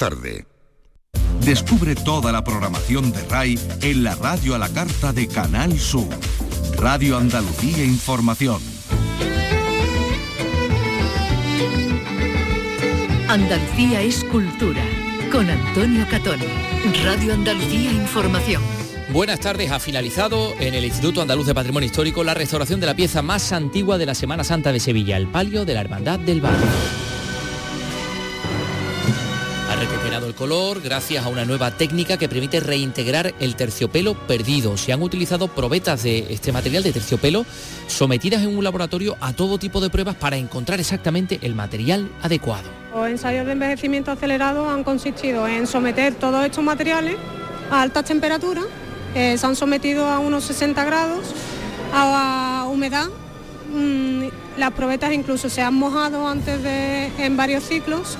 tarde. Descubre toda la programación de RAI en la radio a la carta de Canal Sur. Radio Andalucía Información. Andalucía es cultura. Con Antonio Catoni. Radio Andalucía Información. Buenas tardes. Ha finalizado en el Instituto Andaluz de Patrimonio Histórico la restauración de la pieza más antigua de la Semana Santa de Sevilla, el palio de la Hermandad del Barrio el color gracias a una nueva técnica que permite reintegrar el terciopelo perdido. Se han utilizado probetas de este material de terciopelo sometidas en un laboratorio a todo tipo de pruebas para encontrar exactamente el material adecuado. Los ensayos de envejecimiento acelerado han consistido en someter todos estos materiales a altas temperaturas, se han sometido a unos 60 grados, a humedad mm, las probetas incluso se han mojado antes de en varios ciclos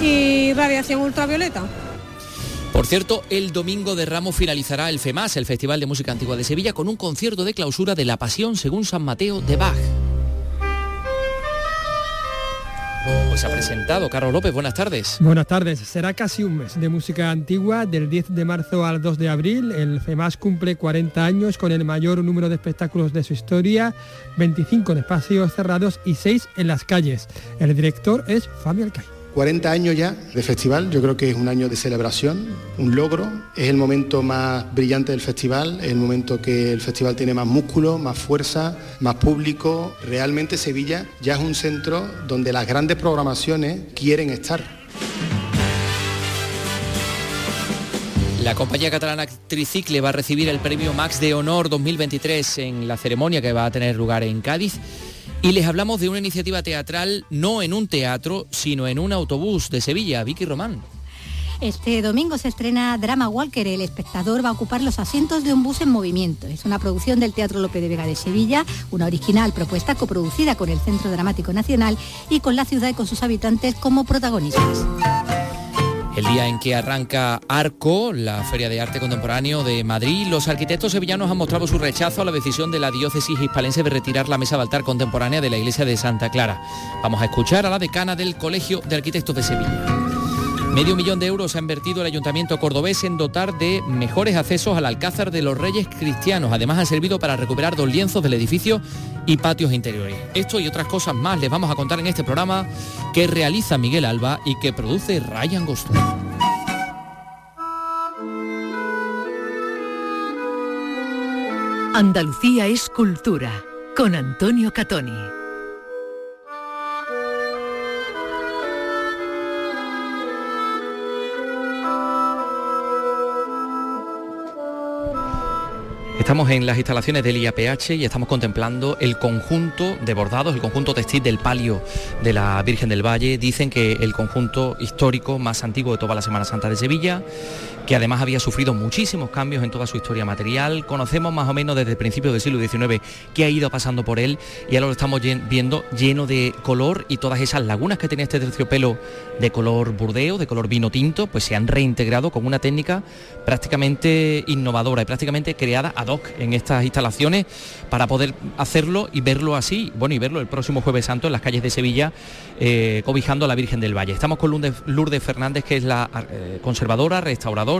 y radiación ultravioleta. Por cierto, el domingo de Ramos finalizará el FEMAS, el Festival de Música Antigua de Sevilla, con un concierto de clausura de La Pasión según San Mateo de Bach. Pues ha presentado Carlos López, buenas tardes. Buenas tardes, será casi un mes de música antigua, del 10 de marzo al 2 de abril. El FEMAS cumple 40 años con el mayor número de espectáculos de su historia, 25 en espacios cerrados y 6 en las calles. El director es Fabio Alcay. 40 años ya de festival, yo creo que es un año de celebración, un logro, es el momento más brillante del festival, es el momento que el festival tiene más músculo, más fuerza, más público. Realmente Sevilla ya es un centro donde las grandes programaciones quieren estar. La compañía catalana Tricicle va a recibir el premio Max de Honor 2023 en la ceremonia que va a tener lugar en Cádiz. Y les hablamos de una iniciativa teatral no en un teatro, sino en un autobús de Sevilla, Vicky Román. Este domingo se estrena Drama Walker. El espectador va a ocupar los asientos de un bus en movimiento. Es una producción del Teatro López de Vega de Sevilla, una original propuesta coproducida con el Centro Dramático Nacional y con la ciudad y con sus habitantes como protagonistas. El día en que arranca Arco, la Feria de Arte Contemporáneo de Madrid, los arquitectos sevillanos han mostrado su rechazo a la decisión de la diócesis hispalense de retirar la mesa de altar contemporánea de la iglesia de Santa Clara. Vamos a escuchar a la decana del Colegio de Arquitectos de Sevilla. Medio millón de euros ha invertido el Ayuntamiento cordobés en dotar de mejores accesos al Alcázar de los Reyes Cristianos. Además han servido para recuperar dos lienzos del edificio y patios interiores. Esto y otras cosas más les vamos a contar en este programa que realiza Miguel Alba y que produce Ryan Gosto. Andalucía es cultura con Antonio Catoni. Estamos en las instalaciones del IAPH y estamos contemplando el conjunto de bordados, el conjunto textil del palio de la Virgen del Valle. Dicen que el conjunto histórico más antiguo de toda la Semana Santa de Sevilla, que además había sufrido muchísimos cambios en toda su historia material. Conocemos más o menos desde el principio del siglo XIX qué ha ido pasando por él y ahora lo estamos viendo lleno de color y todas esas lagunas que tenía este terciopelo de color burdeo, de color vino tinto, pues se han reintegrado con una técnica prácticamente innovadora y prácticamente creada a en estas instalaciones para poder hacerlo y verlo así, bueno, y verlo el próximo jueves santo en las calles de Sevilla, eh, cobijando a la Virgen del Valle. Estamos con Lourdes, Fernández, que es la eh, conservadora, restauradora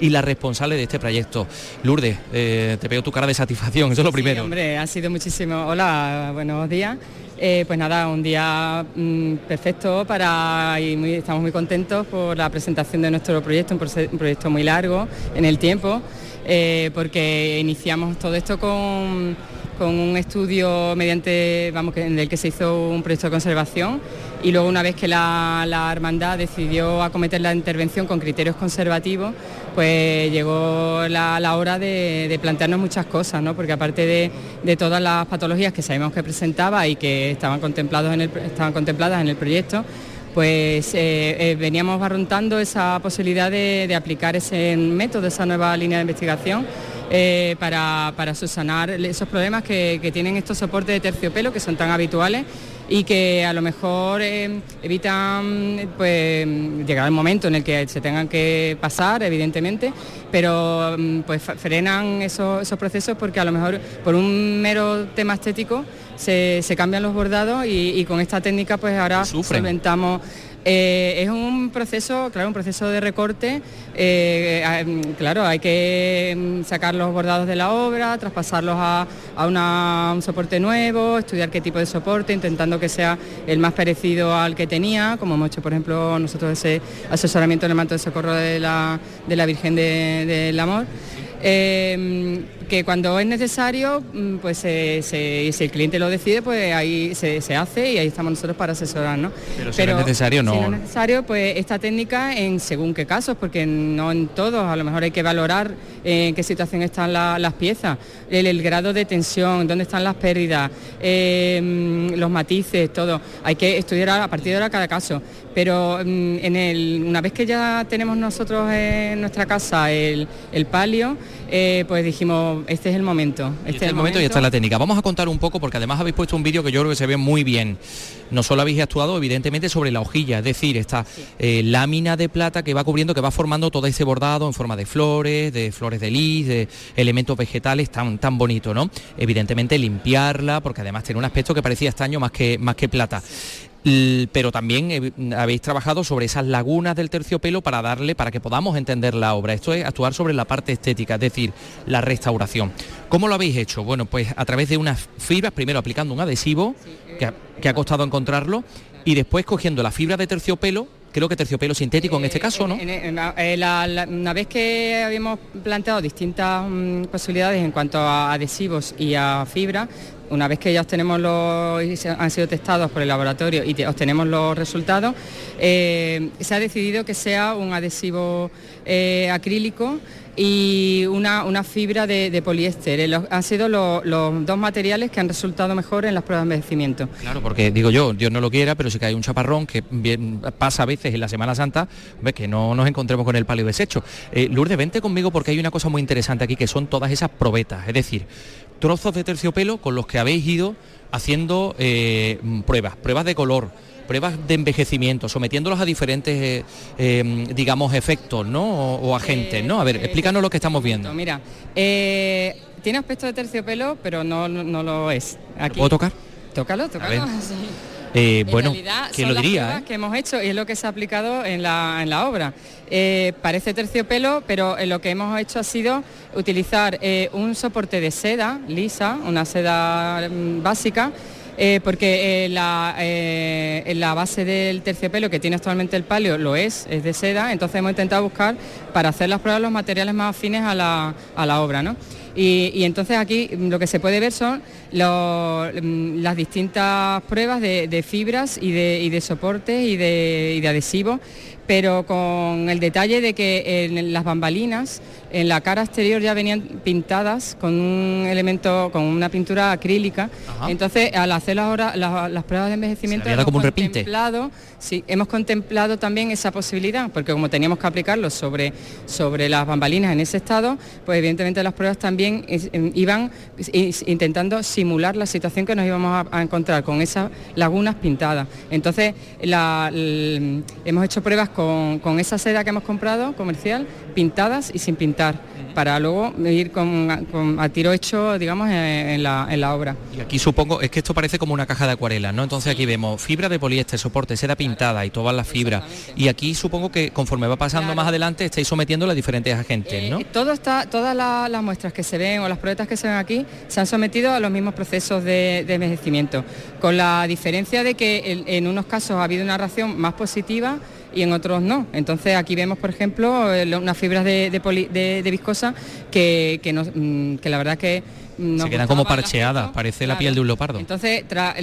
y la responsable de este proyecto. Lourdes, eh, te veo tu cara de satisfacción, eso es lo primero. hombre, ha sido muchísimo. Hola, buenos días. pues nada, un día mm, perfecto para y estamos muy contentos por la presentación de nuestro proyecto, un proyecto muy largo en el tiempo. Eh, porque iniciamos todo esto con, un estudio mediante, vamos, en el que se hizo un proyecto de conservación y luego una vez que la, hermandad decidió acometer la intervención con criterios conservativos, pues llegó la, hora de, plantearnos muchas cosas, ¿no? porque aparte de, todas las patologías que sabemos que presentaba y que estaban, contemplados en estaban contempladas en el proyecto, pues eh, eh, veníamos barruntando esa posibilidad de, aplicar ese método, esa nueva línea de investigación eh, para, para, subsanar esos problemas que, tienen estos soportes de terciopelo que son tan habituales y que a lo mejor evitan pues llegar el momento en el que se tengan que pasar evidentemente pero mm, pues frenan esos, esos procesos porque a lo mejor por un mero tema estético se, cambian los bordados y, con esta técnica pues ahora solventamos Eh, es un proceso, claro, un proceso de recorte. Eh, mm, claro, hay que mm, sacar los bordados de la obra, traspasarlos a, un soporte nuevo, estudiar qué tipo de soporte, intentando que sea el más parecido al que tenía, como hemos hecho, por ejemplo, nosotros ese asesoramiento en el manto de socorro de la, Virgen del Amor. Eh, que cuando es necesario, mm, pues si el cliente lo decide, pues ahí se, hace y ahí estamos nosotros para asesorar, ¿no? Pero si no es necesario, no. Si no es necesario, pues esta técnica en según qué casos, porque no en todos, a lo mejor hay que valorar en qué situación están las piezas, el, grado de tensión, dónde están las pérdidas, em, los matices, todo. Hay que estudiar a partir de ahora cada caso. Pero mm, en el, una vez que ya tenemos nosotros en nuestra casa el, el palio, eh, pues dijimos, este es el momento. Este, es el momento, y esta es la técnica. Vamos a contar un poco, porque además habéis puesto un vídeo que yo creo que se ve muy bien. No solo habéis actuado, evidentemente, sobre la hojilla, es decir, esta eh, lámina de plata que va cubriendo, que va formando todo ese bordado en forma de flores, de flores de lis, de elementos vegetales tan, tan bonito, ¿no? Evidentemente limpiarla, porque además tiene un aspecto que parecía estaño más que, más que plata pero también eh, habéis trabajado sobre esas lagunas del terciopelo para darle, para que podamos entender la obra. Esto es actuar sobre la parte estética, es decir, la restauración. ¿Cómo lo habéis hecho? Bueno, pues a través de unas fibras, primero aplicando un adhesivo, que ha, costado encontrarlo, y después cogiendo la fibra de terciopelo, creo que terciopelo sintético en este caso, ¿no? Eh, una vez que habíamos planteado distintas mm, posibilidades en cuanto a adhesivos y a fibra, una vez que ya tenemos los, han sido testados por el laboratorio y obtenemos los resultados, eh, se ha decidido que sea un adhesivo eh, acrílico y una, fibra de, poliéster. han sido los dos materiales que han resultado mejor en las pruebas de envejecimiento. Claro, porque digo yo, Dios no lo quiera, pero si que hay un chaparrón que pasa a veces en la Semana Santa, ves que no nos encontremos con el palio deshecho. Eh, Lourdes, vente conmigo porque hay una cosa muy interesante aquí que son todas esas probetas, es decir, trozos de terciopelo con los que habéis ido haciendo eh, pruebas, pruebas de color, pruebas de envejecimiento, sometiéndolos a diferentes, eh, em, digamos, efectos, ¿no? O, agentes, ¿no? A ver, explícanos lo que estamos viendo. Mira, eh, tiene aspecto de terciopelo, pero no, no, lo es. Aquí. ¿Puedo tocar? Tócalo, tócalo. Eh, bueno, ¿quién lo diría? Eh? que hemos hecho y es lo que se ha aplicado en la, en la obra. Eh, parece terciopelo, pero lo que hemos hecho ha sido utilizar un soporte de seda lisa, una seda mm, básica, porque la, la, base del terciopelo que tiene actualmente el palio lo es, es de seda, entonces hemos intentado buscar para hacer las pruebas los materiales más afines a la, a la obra. ¿no? Y, entonces aquí lo que se puede ver son mm, las distintas pruebas de, fibras y de, y de soportes y de, y de adhesivos pero con el detalle de que en las bambalinas, en la cara exterior ya venían pintadas con un elemento, con una pintura acrílica. Entonces, al hacer las, las, pruebas de envejecimiento, hemos, como contemplado, sí, hemos contemplado también esa posibilidad, porque como teníamos que aplicarlo sobre, sobre las bambalinas en ese estado, pues evidentemente las pruebas también em, iban intentando simular la situación que nos íbamos a, encontrar con esas lagunas pintadas. Entonces, hemos hecho pruebas con, esa seda que hemos comprado comercial, pintadas y sin pintar, para luego ir con, a tiro hecho, digamos, en, la, obra. Y aquí supongo, es que esto parece como una caja de acuarela, ¿no? Entonces aquí vemos fibra de poliéster, soporte, seda pintada y todas las fibras. Y aquí supongo que conforme va pasando más adelante estáis sometiendo a diferentes agentes, ¿no? Eh, todo está, todas las muestras que se ven o las pruebas que se ven aquí se han sometido a los mismos procesos de, envejecimiento, con la diferencia de que en unos casos ha habido una reacción más positiva y en otros no. Entonces aquí vemos, por ejemplo, unas fibras de, viscosa que, que, mm, que la verdad que se quedan como parcheadas, parece la piel de un leopardo. Entonces, tras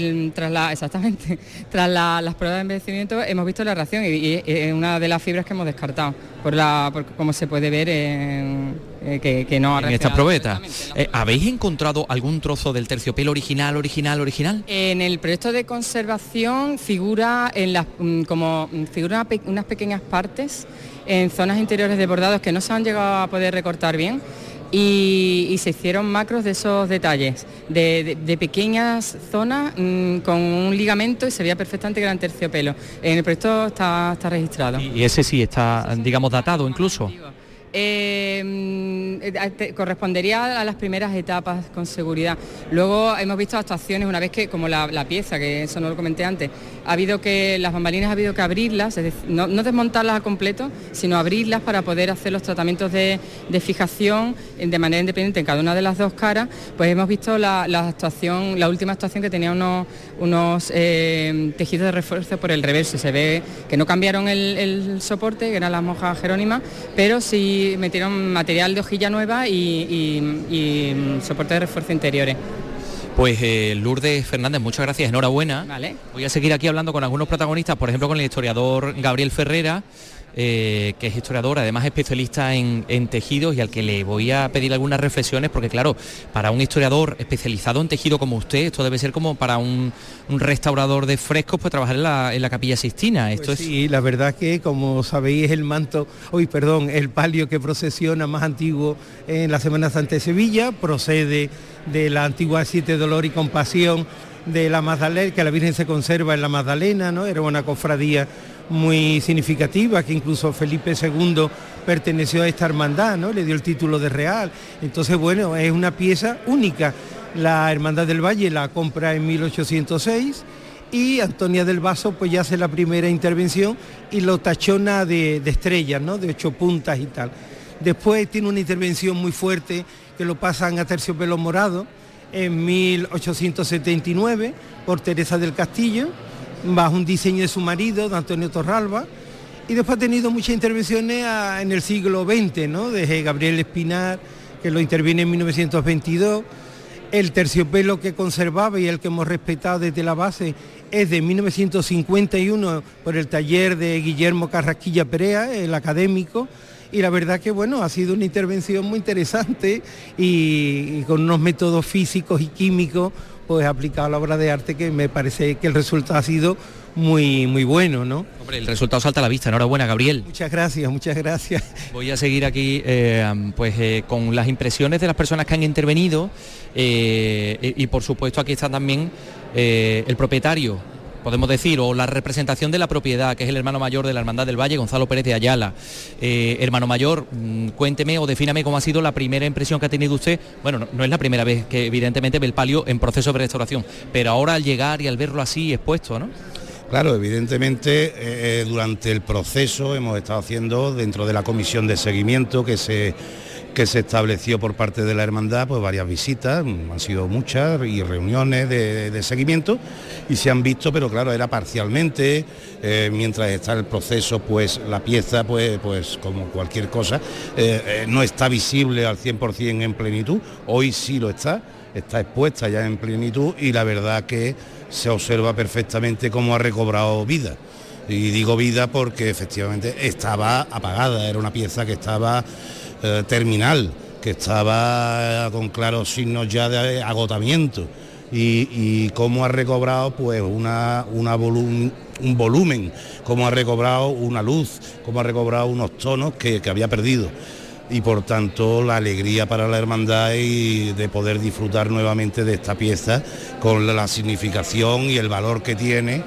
la, exactamente, tras las pruebas de envejecimiento hemos visto la reacción y, es una de las fibras que hemos descartado, por la, como se puede ver en, eh, que, no ha En esta probeta. Eh, ¿Habéis encontrado algún trozo del terciopelo original, original, original? En el proyecto de conservación figura en las mm, como mm, figura unas pequeñas partes en zonas interiores de bordados que no se han llegado a poder recortar bien y, se hicieron macros de esos detalles, de, pequeñas zonas mm, con un ligamento y se veía perfectamente que eran terciopelo. En el proyecto está, está registrado. Y ese sí está, digamos, datado incluso. Eh, eh, correspondería a las primeras etapas con seguridad. Luego hemos visto actuaciones una vez que, como la, pieza, que eso no lo comenté antes, ha habido que, las bambalinas ha habido que abrirlas, no, desmontarlas a completo, sino abrirlas para poder hacer los tratamientos de, fijación de manera independiente en cada una de las dos caras, pues hemos visto la, actuación, la última actuación que tenía unos, eh, tejidos de refuerzo por el reverso. Se ve que no cambiaron el, soporte, que eran las monjas jerónimas, pero sí metieron material de hojilla nueva y soporte de refuerzo interiores. Pues eh, Lourdes Fernández, muchas gracias, enhorabuena. Vale. Voy a seguir aquí hablando con algunos protagonistas, por ejemplo con el historiador Gabriel Ferrera, eh, que es historiador, además especialista en, tejidos y al que le voy a pedir algunas reflexiones, porque claro, para un historiador especializado en tejido como usted, esto debe ser como para un, restaurador de frescos, pues trabajar en la, capilla Sistina. Esto pues sí, la verdad que como sabéis es el manto, hoy perdón, el palio que procesiona más antiguo en la Semana Santa de Sevilla, procede de la antigua Siete Dolor y Compasión de la Magdalena, que la Virgen se conserva en la Magdalena, ¿no? Era una cofradía muy significativa, que incluso Felipe II perteneció a esta hermandad, ¿no? Le dio el título de real. Entonces, bueno, es una pieza única. La Hermandad del Valle la compra en 1806 y Antonia del Vaso pues ya hace la primera intervención y lo tachona de, de estrellas, ¿no? De ocho puntas y tal. Después tiene una intervención muy fuerte que lo pasan a terciopelo morado en 1879 por Teresa del Castillo, bajo un diseño de su marido, de Antonio Torralba, y después ha tenido muchas intervenciones en el siglo XX, ¿no? Desde Gabriel Espinar, que lo interviene en 1922, el terciopelo que conservaba y el que hemos respetado desde la base es de 1951 por el taller de Guillermo Carrasquilla Perea, el académico, y la verdad que bueno, ha sido una intervención muy interesante y, con unos métodos físicos y químicos pues aplicado a la obra de arte que me parece que el resultado ha sido muy muy bueno, ¿no? Hombre, el resultado salta a la vista. Enhorabuena, Gabriel. Muchas gracias, muchas gracias. Voy a seguir aquí eh, pues eh, con las impresiones de las personas que han intervenido eh, y, por supuesto aquí está también el propietario podemos decir, o la representación de la propiedad, que es el hermano mayor de la Hermandad del Valle, Gonzalo Pérez de Ayala. Eh, hermano mayor, mm, cuénteme o defíname cómo ha sido la primera impresión que ha tenido usted. Bueno, no, es la primera vez que evidentemente ve el palio en proceso de restauración, pero ahora al llegar y al verlo así expuesto, ¿no? Claro, evidentemente eh, eh, durante el proceso hemos estado haciendo dentro de la comisión de seguimiento que se que se estableció por parte de la hermandad, pues varias visitas, han sido muchas y reuniones de, seguimiento y se han visto, pero claro, era parcialmente, eh, mientras está el proceso, pues la pieza, pues, pues como cualquier cosa, eh, eh, no está visible al 100% en plenitud, hoy sí lo está, está expuesta ya en plenitud y la verdad que se observa perfectamente cómo ha recobrado vida. Y digo vida porque efectivamente estaba apagada, era una pieza que estaba eh, terminal, que estaba con claros signos ya de agotamiento. Y, cómo ha recobrado pues una, una un volumen, cómo ha recobrado una luz, cómo ha recobrado unos tonos que, había perdido y por tanto la alegría para la hermandad y de poder disfrutar nuevamente de esta pieza con la significación y el valor que tiene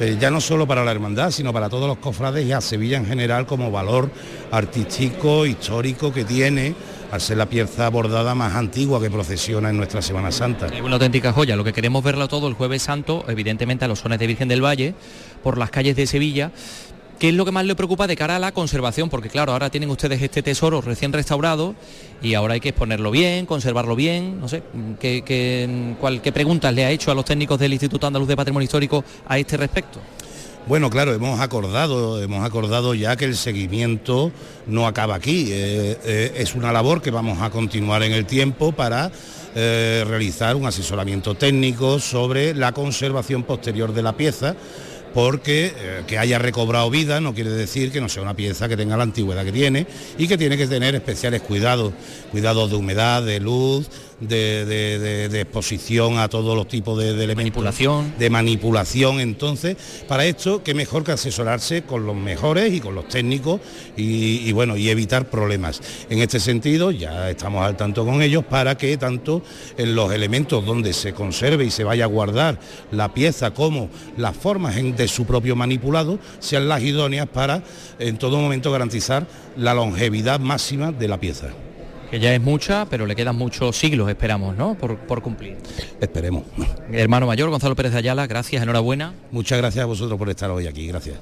eh, ya no solo para la hermandad, sino para todos los cofrades y a Sevilla en general como valor artístico, histórico que tiene al ser la pieza bordada más antigua que procesiona en nuestra Semana Santa. Es una auténtica joya, lo que queremos verlo todo el jueves santo, evidentemente a los sones de Virgen del Valle, por las calles de Sevilla, ¿Qué es lo que más le preocupa de cara a la conservación? Porque claro, ahora tienen ustedes este tesoro recién restaurado y ahora hay que exponerlo bien, conservarlo bien. No sé, ¿qué, qué preguntas le ha hecho a los técnicos del Instituto Andaluz de Patrimonio Histórico a este respecto? Bueno, claro, hemos acordado, hemos acordado ya que el seguimiento no acaba aquí. Eh, eh, es una labor que vamos a continuar en el tiempo para eh, realizar un asesoramiento técnico sobre la conservación posterior de la pieza porque eh, que haya recobrado vida no quiere decir que no sea una pieza que tenga la antigüedad que tiene y que tiene que tener especiales cuidados, cuidados de humedad, de luz, de, exposición a todos los tipos de, elementos. Manipulación. De manipulación. Entonces, para esto, qué mejor que asesorarse con los mejores y con los técnicos y, bueno, y evitar problemas. En este sentido, ya estamos al tanto con ellos para que tanto en los elementos donde se conserve y se vaya a guardar la pieza como las formas de su propio manipulado sean las idóneas para en todo momento garantizar la longevidad máxima de la pieza. Que ya es mucha, pero le quedan muchos siglos, esperamos, ¿no? Por, por cumplir. Esperemos. Hermano mayor, Gonzalo Pérez de Ayala, gracias, enhorabuena. Muchas gracias a vosotros por estar hoy aquí, gracias.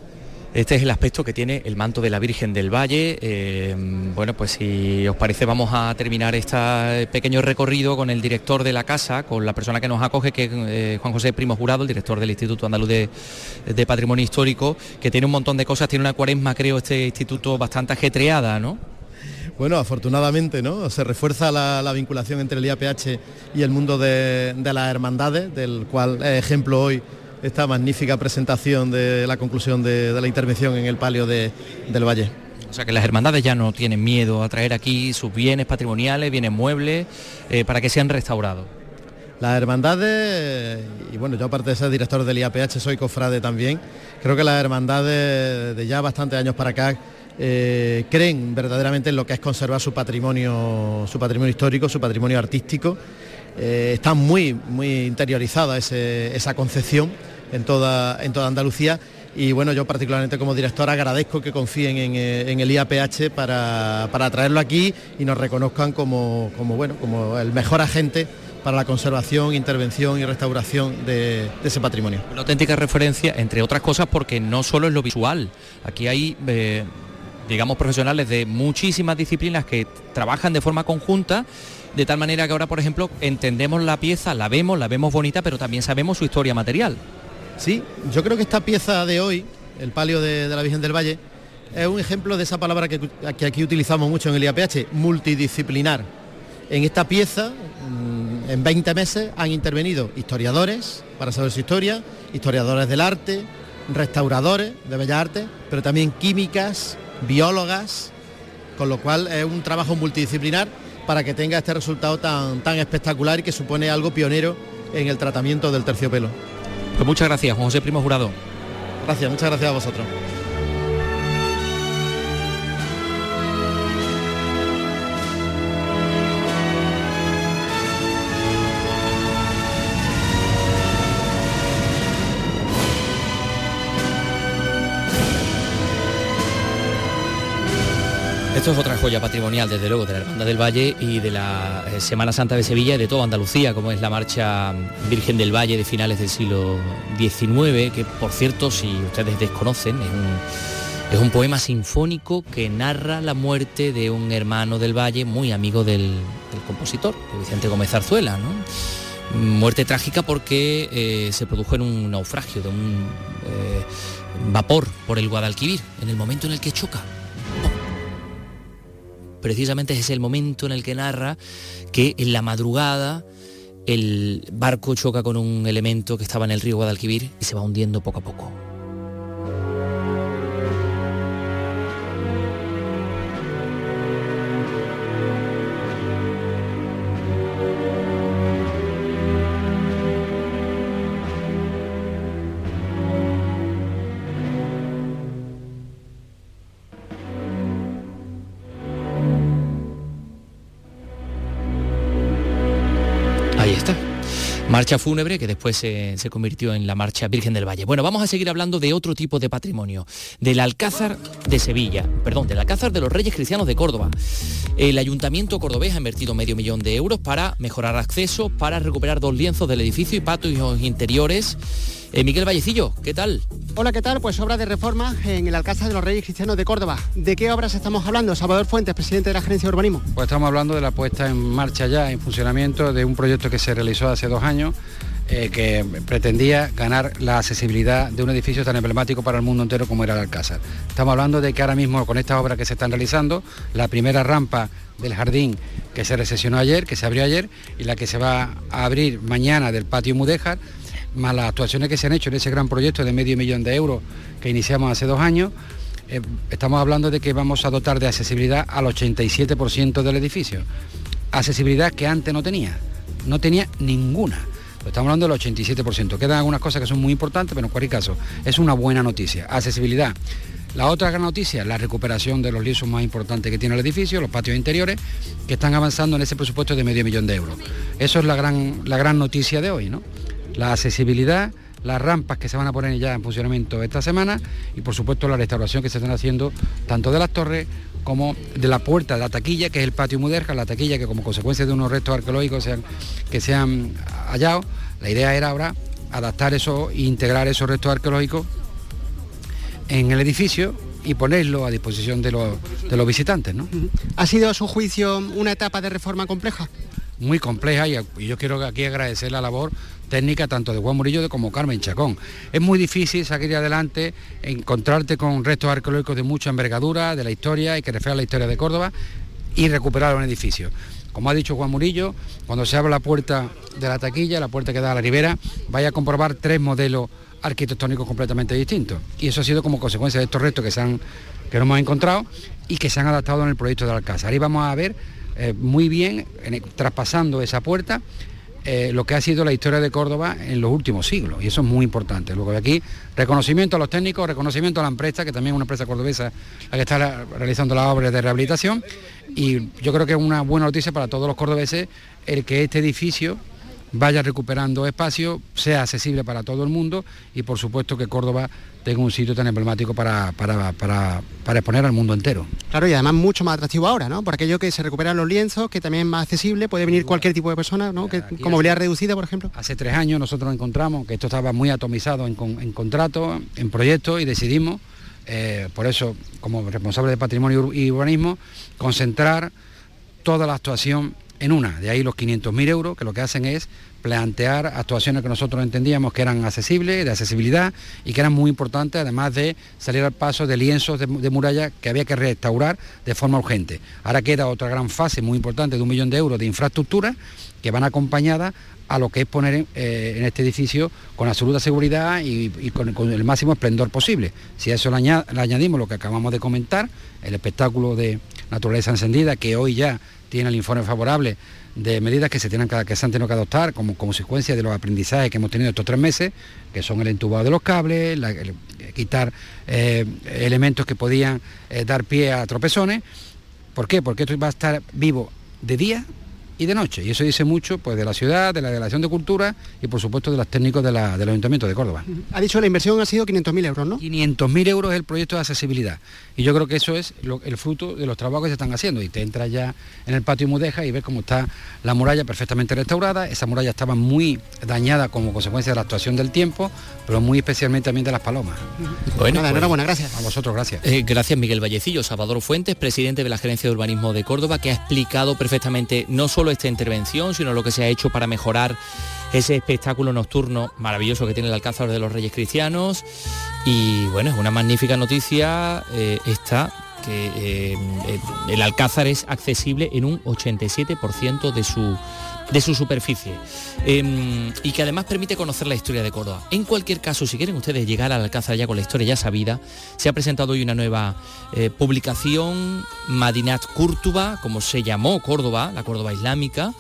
Este es el aspecto que tiene el manto de la Virgen del Valle. Eh, bueno, pues si os parece vamos a terminar este pequeño recorrido con el director de la casa, con la persona que nos acoge, que es eh, Juan José Primo Jurado, el director del Instituto Andaluz de, de, Patrimonio Histórico, que tiene un montón de cosas, tiene una cuaresma, creo, este instituto bastante ajetreada, ¿no? Bueno, afortunadamente, ¿no? Se refuerza la, la vinculación entre el IAPH y el mundo de, de las hermandades, del cual es ejemplo hoy esta magnífica presentación de la conclusión de, de la intervención en el palio de, del Valle. O sea que las hermandades ya no tienen miedo a traer aquí sus bienes patrimoniales, bienes muebles, eh, para que sean restaurados. Las hermandades, y bueno, yo aparte de ser director del IAPH soy cofrade también, creo que las hermandades de ya bastantes años para acá eh, creen verdaderamente en lo que es conservar su patrimonio, su patrimonio histórico, su patrimonio artístico. Eh, está muy, muy interiorizada esa concepción en toda, en toda Andalucía y bueno, yo particularmente como director agradezco que confíen en, eh, el IAPH para, para, traerlo aquí y nos reconozcan como, como, bueno, como el mejor agente para la conservación, intervención y restauración de, ese patrimonio. Una auténtica referencia, entre otras cosas, porque no solo es lo visual, aquí hay... digamos profesionales de muchísimas disciplinas que trabajan de forma conjunta de tal manera que ahora, por ejemplo, entendemos la pieza, la vemos, la vemos bonita, pero también sabemos su historia material. Sí, yo creo que esta pieza de hoy, el palio de, la Virgen del Valle, es un ejemplo de esa palabra que, que, aquí utilizamos mucho en el IAPH, multidisciplinar. En esta pieza, mm, en 20 meses, han intervenido historiadores para saber su historia, historiadores del arte, restauradores de bellas artes, pero también químicas, biólogas, con lo cual es un trabajo multidisciplinar para que tenga este resultado tan, tan espectacular y que supone algo pionero en el tratamiento del terciopelo. Pues muchas gracias, Juan José Primo Jurado. Gracias, muchas gracias a vosotros. Esto es otra joya patrimonial, desde luego, de la Hermandad del Valle y de la eh, Semana Santa de Sevilla y de toda Andalucía, como es la marcha Virgen del Valle de finales del siglo XIX, que por cierto, si ustedes desconocen, es un, poema sinfónico que narra la muerte de un hermano del Valle, muy amigo del, del compositor, de Vicente Gómez Zarzuela, ¿no? Muerte trágica porque eh, se produjo en un naufragio de un eh, vapor por el Guadalquivir, en el momento en el que choca precisamente es el momento en el que narra que en la madrugada el barco choca con un elemento que estaba en el río Guadalquivir y se va hundiendo poco a poco. Marcha fúnebre que después se, se, convirtió en la Marcha Virgen del Valle. Bueno, vamos a seguir hablando de otro tipo de patrimonio, del Alcázar de Sevilla, perdón, del Alcázar de los Reyes Cristianos de Córdoba. El Ayuntamiento cordobés ha invertido medio millón de euros para mejorar acceso, para recuperar dos lienzos del edificio y patios interiores. Eh, Miguel Vallecillo, ¿qué tal? Hola, ¿qué tal? Pues obra de reforma en el Alcázar de los Reyes Cristianos de Córdoba. ¿De qué obras estamos hablando? Salvador Fuentes, presidente de la Gerencia de Urbanismo. Pues estamos hablando de la puesta en marcha ya, en funcionamiento, de un proyecto que se realizó hace dos años, eh, que pretendía ganar la accesibilidad de un edificio tan emblemático para el mundo entero como era el Alcázar. Estamos hablando de que ahora mismo con estas obras que se están realizando, la primera rampa del jardín que se recesionó ayer, que se abrió ayer, y la que se va a abrir mañana del patio Mudéjar, más las actuaciones que se han hecho en ese gran proyecto de medio millón de euros que iniciamos hace dos años, eh, estamos hablando de que vamos a dotar de accesibilidad al 87% del edificio. Accesibilidad que antes no tenía, no tenía ninguna. Estamos hablando del 87%. Quedan algunas cosas que son muy importantes, pero en cualquier caso es una buena noticia. Accesibilidad. La otra gran noticia, la recuperación de los lienzos más importantes que tiene el edificio, los patios interiores, que están avanzando en ese presupuesto de medio millón de euros. Eso es la gran, la gran noticia de hoy, ¿no? La accesibilidad, las rampas que se van a poner ya en funcionamiento esta semana y por supuesto la restauración que se están haciendo tanto de las torres como de la puerta de la taquilla, que es el patio Muderja, la taquilla que como consecuencia de unos restos arqueológicos sean, que se han hallado, la idea era ahora adaptar eso e integrar esos restos arqueológicos en el edificio y ponerlo a disposición de los, de los visitantes. ¿no? ¿Ha sido a su juicio una etapa de reforma compleja? Muy compleja y, yo quiero aquí agradecer la labor técnica tanto de Juan Murillo como Carmen Chacón. Es muy difícil salir adelante, encontrarte con restos arqueológicos de mucha envergadura, de la historia y que reflejan la historia de Córdoba y recuperar un edificio. Como ha dicho Juan Murillo, cuando se abre la puerta de la taquilla, la puerta que da a la ribera, vaya a comprobar tres modelos arquitectónicos completamente distintos. Y eso ha sido como consecuencia de estos restos que, se han, que hemos encontrado y que se han adaptado en el proyecto de Alcázar. Ahí vamos a ver eh, muy bien, traspasando esa puerta, eh, lo que ha sido la historia de Córdoba en los últimos siglos, y eso es muy importante. Luego de aquí, reconocimiento a los técnicos, reconocimiento a la empresa, que también es una empresa cordobesa la que está realizando las obras de rehabilitación, y yo creo que es una buena noticia para todos los cordobeses el que este edificio vaya recuperando espacio, sea accesible para todo el mundo y por supuesto que Córdoba tenga un sitio tan emblemático para, para, exponer al mundo entero. Claro, y además mucho más atractivo ahora, ¿no? Por aquello que se recuperan los lienzos, que también es más accesible, puede venir cualquier tipo de persona, ¿no? Que, con movilidad reducida, por ejemplo. Hace tres años nosotros encontramos que esto estaba muy atomizado en, en contratos, en proyectos y decidimos, eh, por eso, como responsable de patrimonio y urbanismo, concentrar toda la actuación en una. De ahí los 500.000 euros, que lo que hacen es plantear actuaciones que nosotros entendíamos que eran accesibles, de accesibilidad y que eran muy importantes, además de salir al paso de lienzos de, muralla que había que restaurar de forma urgente. Ahora queda otra gran fase muy importante de un millón de euros de infraestructura que van acompañadas a lo que es poner eh, en, este edificio con absoluta seguridad y, con, el máximo esplendor posible. Si a eso le, añadimos lo que acabamos de comentar, el espectáculo de naturaleza encendida, que hoy ya tiene el informe favorable de medidas que se, tienen que, se han tenido que adoptar como consecuencia de los aprendizajes que hemos tenido estos tres meses, que son el entubado de los cables, quitar eh, elementos que podían eh, dar pie a tropezones. ¿Por qué? Porque esto va a estar vivo de día y de noche. Y eso dice mucho pues, de la ciudad, de la Delegación de Cultura y por supuesto de los técnicos del Ayuntamiento de Córdoba. Ha dicho la inversión ha sido 500.000 euros, ¿no? 500.000 euros es el proyecto de accesibilidad. Y yo creo que eso es el fruto de los trabajos que se están haciendo. Y te entras ya en el patio Mudeja y ves cómo está la muralla perfectamente restaurada. Esa muralla estaba muy dañada como consecuencia de la actuación del tiempo, pero muy especialmente también de las palomas. Bueno, Nada, enhorabuena, gracias. A vosotros, gracias. Eh, gracias Miguel Vallecillo, Salvador Fuentes, presidente de la Gerencia de Urbanismo de Córdoba, que ha explicado perfectamente no solo esta intervención, sino lo que se ha hecho para mejorar ese espectáculo nocturno maravilloso que tiene el Alcázar de los Reyes Cristianos. Y bueno, es una magnífica noticia eh, esta que eh, el Alcázar es accesible en un 87% de su, de su superficie em, y que además permite conocer la historia de Córdoba. En cualquier caso, si quieren ustedes llegar al Alcázar ya con la historia ya sabida, se ha presentado hoy una nueva eh, publicación, Madinat Cúrtuba, como se llamó Córdoba, la Córdoba Islámica,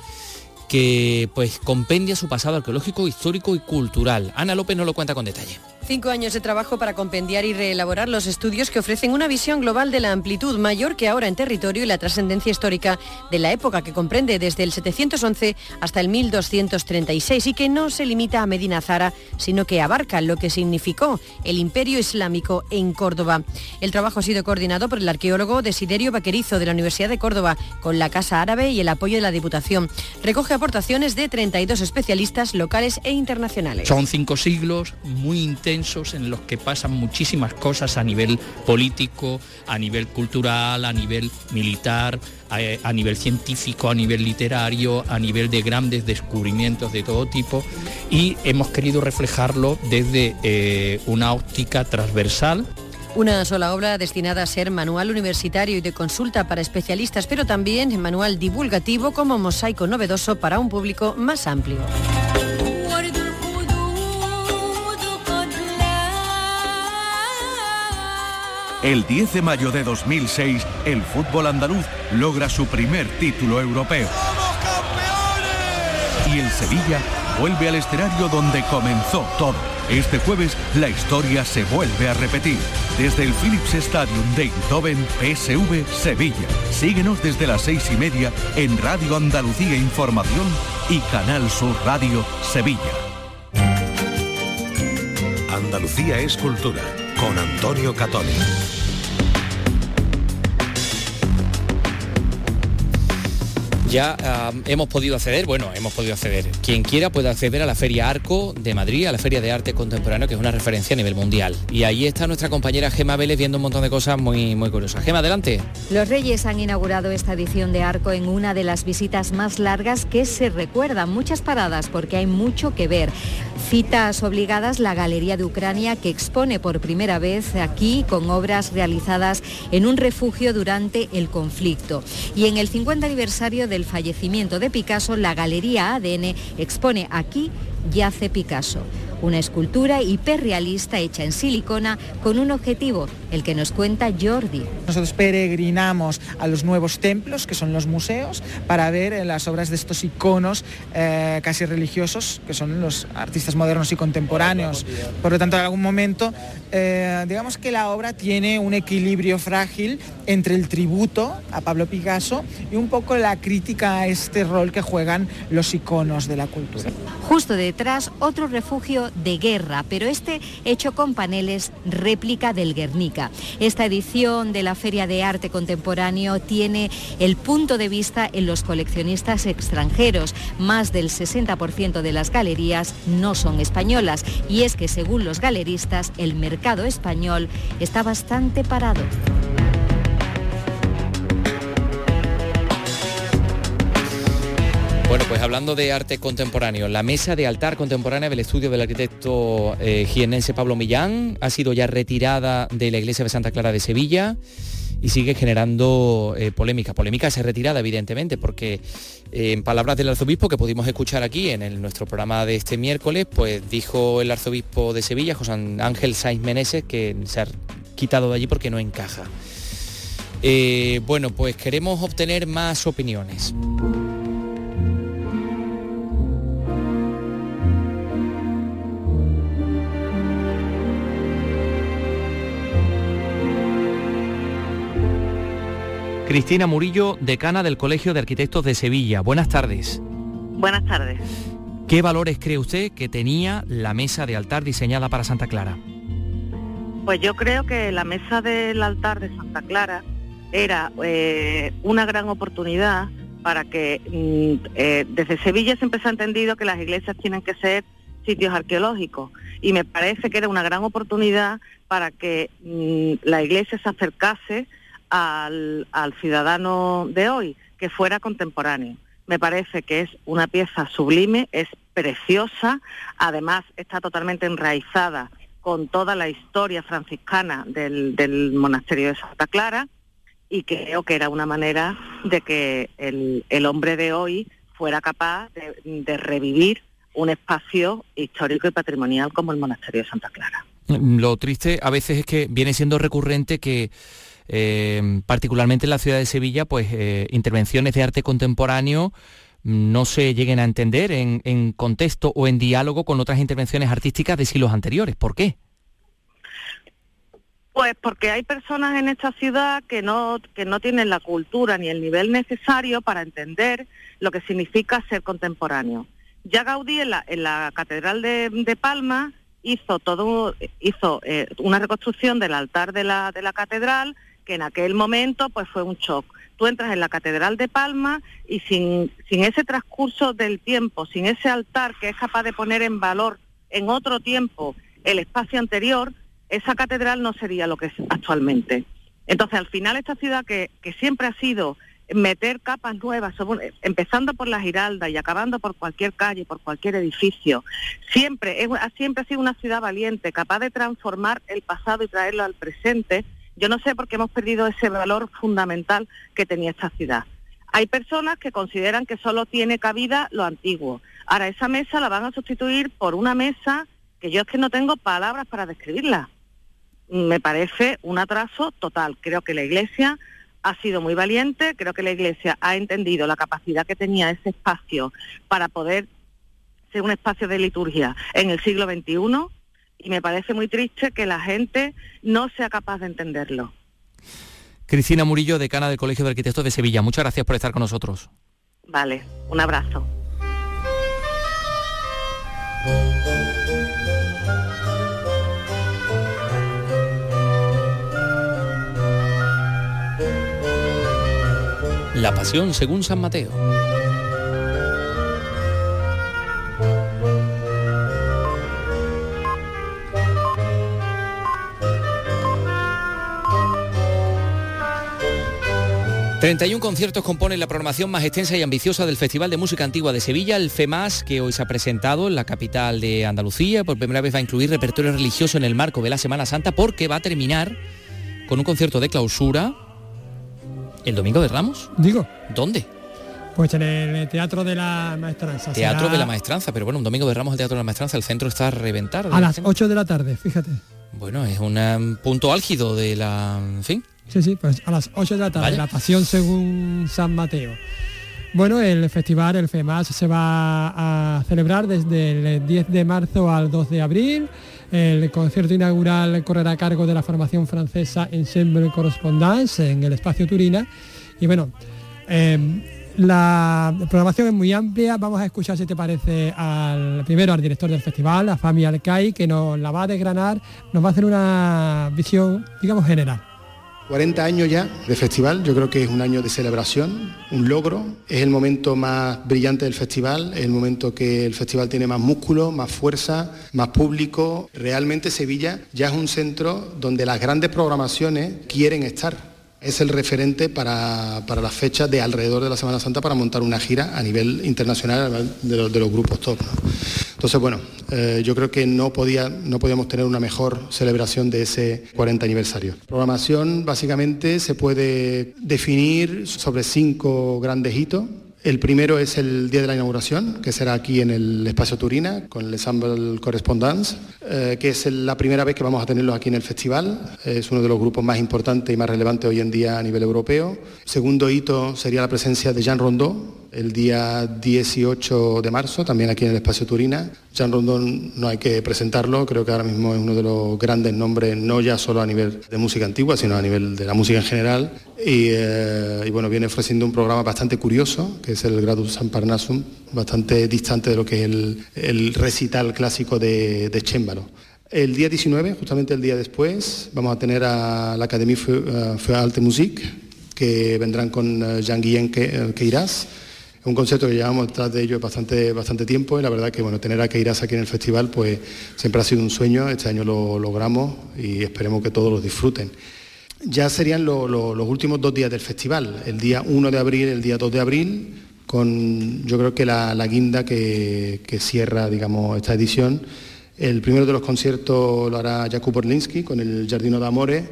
que pues compendia su pasado arqueológico, histórico y cultural. Ana López nos lo cuenta con detalle. Cinco años de trabajo para compendiar y reelaborar los estudios que ofrecen una visión global de la amplitud mayor que ahora en territorio y la trascendencia histórica de la época que comprende desde el 711 hasta el 1236 y que no se limita a Medina Zara, sino que abarca lo que significó el imperio islámico en Córdoba. El trabajo ha sido coordinado por el arqueólogo Desiderio Vaquerizo de la Universidad de Córdoba con la Casa Árabe y el apoyo de la Diputación. Recoge aportaciones de 32 especialistas locales e internacionales. Son cinco siglos muy intensos en los que pasan muchísimas cosas a nivel político, a nivel cultural, a nivel militar, a, nivel científico, a nivel literario, a nivel de grandes descubrimientos de todo tipo y hemos querido reflejarlo desde eh, una óptica transversal una sola obra destinada a ser manual universitario y de consulta para especialistas, pero también manual divulgativo como mosaico novedoso para un público más amplio. El 10 de mayo de 2006, el fútbol andaluz logra su primer título europeo. Y el Sevilla vuelve al escenario donde comenzó todo. Este jueves la historia se vuelve a repetir. Desde el Philips Stadium de Eindhoven, PSV Sevilla. Síguenos desde las seis y media en Radio Andalucía Información y Canal Sur Radio Sevilla. Andalucía es cultura con Antonio Catoni. Ya hemos podido acceder, bueno, hemos podido acceder. Quien quiera puede acceder a la Feria Arco de Madrid, a la Feria de Arte Contemporáneo, que es una referencia a nivel mundial. Y ahí está nuestra compañera Gema Vélez viendo un montón de cosas muy, muy curiosas. Gema, adelante. Los Reyes han inaugurado esta edición de Arco en una de las visitas más largas que se recuerdan. Muchas paradas porque hay mucho que ver. Citas obligadas la Galería de Ucrania que expone por primera vez aquí con obras realizadas en un refugio durante el conflicto. Y en el 50 aniversario del fallecimiento de Picasso, la Galería ADN expone aquí Yace Picasso una escultura hiperrealista hecha en silicona con un objetivo, el que nos cuenta Jordi. Nosotros peregrinamos a los nuevos templos, que son los museos, para ver eh, las obras de estos iconos eh, casi religiosos, que son los artistas modernos y contemporáneos. Por lo tanto, en algún momento, eh, digamos que la obra tiene un equilibrio frágil entre el tributo a Pablo Picasso y un poco la crítica a este rol que juegan los iconos de la cultura. Justo detrás, otro refugio de guerra, pero este hecho con paneles réplica del Guernica. Esta edición de la Feria de Arte Contemporáneo tiene el punto de vista en los coleccionistas extranjeros. Más del 60% de las galerías no son españolas y es que según los galeristas el mercado español está bastante parado. Bueno, pues hablando de arte contemporáneo, la mesa de altar contemporánea del estudio del arquitecto eh, jienense Pablo Millán ha sido ya retirada de la iglesia de Santa Clara de Sevilla y sigue generando eh, polémica. Polémica se retirada, evidentemente, porque eh, en palabras del arzobispo que pudimos escuchar aquí en nuestro programa de este miércoles, pues dijo el arzobispo de Sevilla, José Ángel Sainz Meneses, que se ha quitado de allí porque no encaja. bueno, pues queremos obtener más opiniones. Cristina Murillo, decana del Colegio de Arquitectos de Sevilla. Buenas tardes. Buenas tardes. ¿Qué valores cree usted que tenía la mesa de altar diseñada para Santa Clara? Pues yo creo que la mesa del altar de Santa Clara era eh, una gran oportunidad para que mm, eh, desde Sevilla siempre se ha entendido que las iglesias tienen que ser sitios arqueológicos y me parece que era una gran oportunidad para que mm, la iglesia se acercase al, ciudadano de hoy, que fuera contemporáneo. Me parece que es una pieza sublime, es preciosa, además está totalmente enraizada con toda la historia franciscana del, monasterio de Santa Clara y creo que era una manera de que el, hombre de hoy fuera capaz de, revivir un espacio histórico y patrimonial como el monasterio de Santa Clara. Lo triste a veces es que viene siendo recurrente que eh, particularmente en la ciudad de Sevilla, pues eh, intervenciones de arte contemporáneo no se lleguen a entender en, contexto o en diálogo con otras intervenciones artísticas de siglos anteriores. ¿Por qué? Pues porque hay personas en esta ciudad que no, que no tienen la cultura ni el nivel necesario para entender lo que significa ser contemporáneo. Ya Gaudí en la, Catedral de, Palma hizo todo, hizo eh, una reconstrucción del altar de la, de la catedral que en aquel momento pues fue un shock. Tú entras en la Catedral de Palma y sin, sin ese transcurso del tiempo, sin ese altar que es capaz de poner en valor en otro tiempo el espacio anterior, esa catedral no sería lo que es actualmente. Entonces, al final, esta ciudad que, que siempre ha sido meter capas nuevas, empezando por la Giralda y acabando por cualquier calle, por cualquier edificio, siempre, siempre ha sido una ciudad valiente, capaz de transformar el pasado y traerlo al presente, yo no sé por qué hemos perdido ese valor fundamental que tenía esta ciudad. Hay personas que consideran que solo tiene cabida lo antiguo. Ahora, esa mesa la van a sustituir por una mesa que yo es que no tengo palabras para describirla. Me parece un atraso total. Creo que la Iglesia ha sido muy valiente, creo que la Iglesia ha entendido la capacidad que tenía ese espacio para poder ser un espacio de liturgia en el siglo XXI y me parece muy triste que la gente no sea capaz de entenderlo. Cristina Murillo, decana del Colegio de Arquitectos de Sevilla, muchas gracias por estar con nosotros. Vale, un abrazo. La Pasión según San Mateo. 31 conciertos componen la programación más extensa y ambiciosa del Festival de Música Antigua de Sevilla, el FEMAS, que hoy se ha presentado en la capital de Andalucía. Por primera vez va a incluir repertorio religioso en el marco de la Semana Santa porque va a terminar con un concierto de clausura el Domingo de Ramos. Digo. ¿Dónde? Pues en el Teatro de la Maestranza. Teatro de la Maestranza, pero bueno, un Domingo de Ramos el Teatro de la Maestranza, el centro está a reventar. A las 8 de la tarde, fíjate. Bueno, es un punto álgido de la... En fin, Sí, sí, pues a las 8 de la tarde, la pasión según San Mateo. Bueno, el festival, el FEMAS, se va a celebrar desde el 10 de marzo al 2 de abril. El concierto inaugural correrá a cargo de la formación francesa Ensemble Correspondance en el espacio Turina. Y bueno, em, la programación es muy amplia. Vamos a escuchar, si te parece, al primero al director del festival, a Fami Alcai, que nos la va a desgranar, nos va a hacer una visión, digamos, general. 40 años ya de festival, yo creo que es un año de celebración, un logro, es el momento más brillante del festival, es el momento que el festival tiene más músculo, más fuerza, más público. Realmente Sevilla ya es un centro donde las grandes programaciones quieren estar es el referente para, las fechas de alrededor de la Semana Santa para montar una gira a nivel internacional de los, grupos top. Entonces, bueno, eh, yo creo que no, podía, no podíamos tener una mejor celebración de ese 40 aniversario. Programación básicamente se puede definir sobre cinco grandes hitos. El primero es el día de la inauguración, que será aquí en el Espacio Turina, con el Ensemble Correspondance, eh, que es la primera vez que vamos a tenerlo aquí en el festival. Es uno de los grupos más importantes y más relevantes hoy en día a nivel europeo. Segundo hito sería la presencia de Jean Rondeau, el día 18 de marzo, también aquí en el Espacio Turina. Jean Rondón no hay que presentarlo, creo que ahora mismo es uno de los grandes nombres, no ya solo a nivel de música antigua, sino a nivel de la música en general. Y, eh, bueno, viene ofreciendo un programa bastante curioso, que es el Gradus San Parnassum, bastante distante de lo que es el, recital clásico de, de Chémbalo. El día 19, justamente el día después, vamos a tener a la Académie für, Alte Musik, que vendrán con eh, Jean-Guillaume Queiras un concierto que llevamos detrás de ellos bastante, bastante tiempo y la verdad que bueno, tener a Keiras aquí en el festival pues siempre ha sido un sueño, este año lo logramos y esperemos que todos lo disfruten. Ya serían los últimos dos días del festival, el día 1 de abril, el día 2 de abril, con yo creo que la, guinda que, cierra digamos, esta edición. El primero de los conciertos lo hará Jakub Orlinsky con el Giardino d'Amore,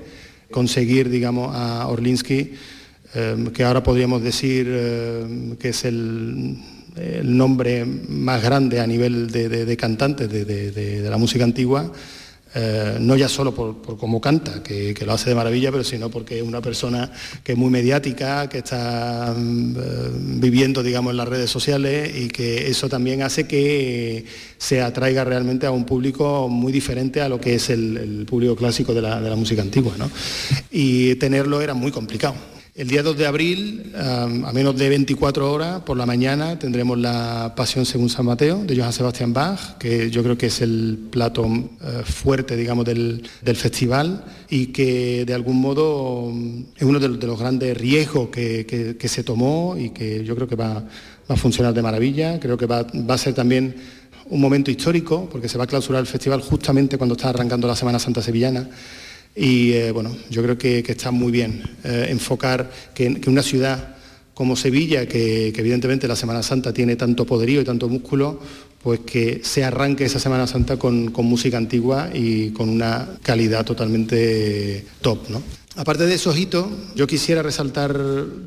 conseguir digamos, a Orlinsky Em, que ahora podríamos decir em, que es el, nombre más grande a nivel de, cantantes de, la música antigua, eh, no ya solo por, cómo canta, que, lo hace de maravilla, pero sino porque es una persona que es muy mediática, que está em, viviendo, digamos, en las redes sociales y que eso también hace que se atraiga realmente a un público muy diferente a lo que es el, público clásico de la, música antigua. Y tenerlo era muy complicado. El día 2 de abril, a menos de 24 horas, por la mañana, tendremos la Pasión según San Mateo de Johann Sebastian Bach, que yo creo que es el plato eh, fuerte, digamos, del, festival y que de algún modo es uno de, los grandes riesgos que, se tomó y que yo creo que va, a funcionar de maravilla. Creo que va a ser también un momento histórico, porque se va a clausurar el festival justamente cuando está arrancando la Semana Santa Sevillana y eh, bueno, yo creo que, está muy bien eh, enfocar que, una ciudad como Sevilla, que, evidentemente la Semana Santa tiene tanto poderío y tanto músculo, pues que se arranque esa Semana Santa con, música antigua y con una calidad totalmente top. Aparte de esos hitos, yo quisiera resaltar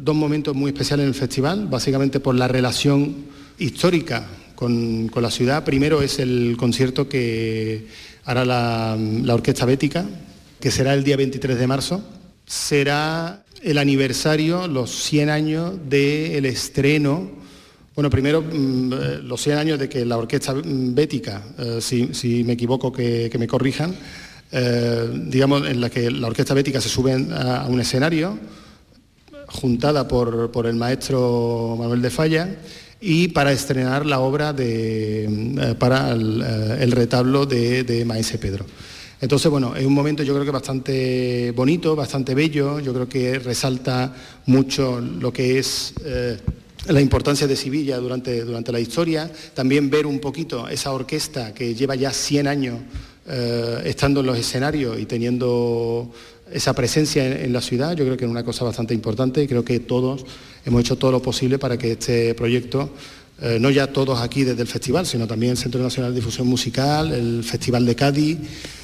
dos momentos muy especiales en el festival, básicamente por la relación histórica con, la ciudad. Primero es el concierto que hará la, la Orquesta Bética, que será el día 23 de marzo, será el aniversario, los 100 años del estreno, bueno, primero mm, eh, los 100 años de que la orquesta bética, eh, si, me equivoco que, me corrijan, eh, digamos en la que la orquesta bética se sube a, un escenario, juntada por, el maestro Manuel de Falla, y para estrenar la obra de, para el, retablo de, de Maese Pedro. Entonces, bueno, es un momento yo creo que bastante bonito, bastante bello, yo creo que resalta mucho lo que es... Eh, la importancia de Sevilla durante, durante la historia, también ver un poquito esa orquesta que lleva ya 100 años eh, estando en los escenarios y teniendo esa presencia en, la ciudad, yo creo que es una cosa bastante importante. Y creo que todos hemos hecho todo lo posible para que este proyecto, eh, no ya todos aquí desde el festival, sino también el Centro Nacional de Difusión Musical, el Festival de Cádiz,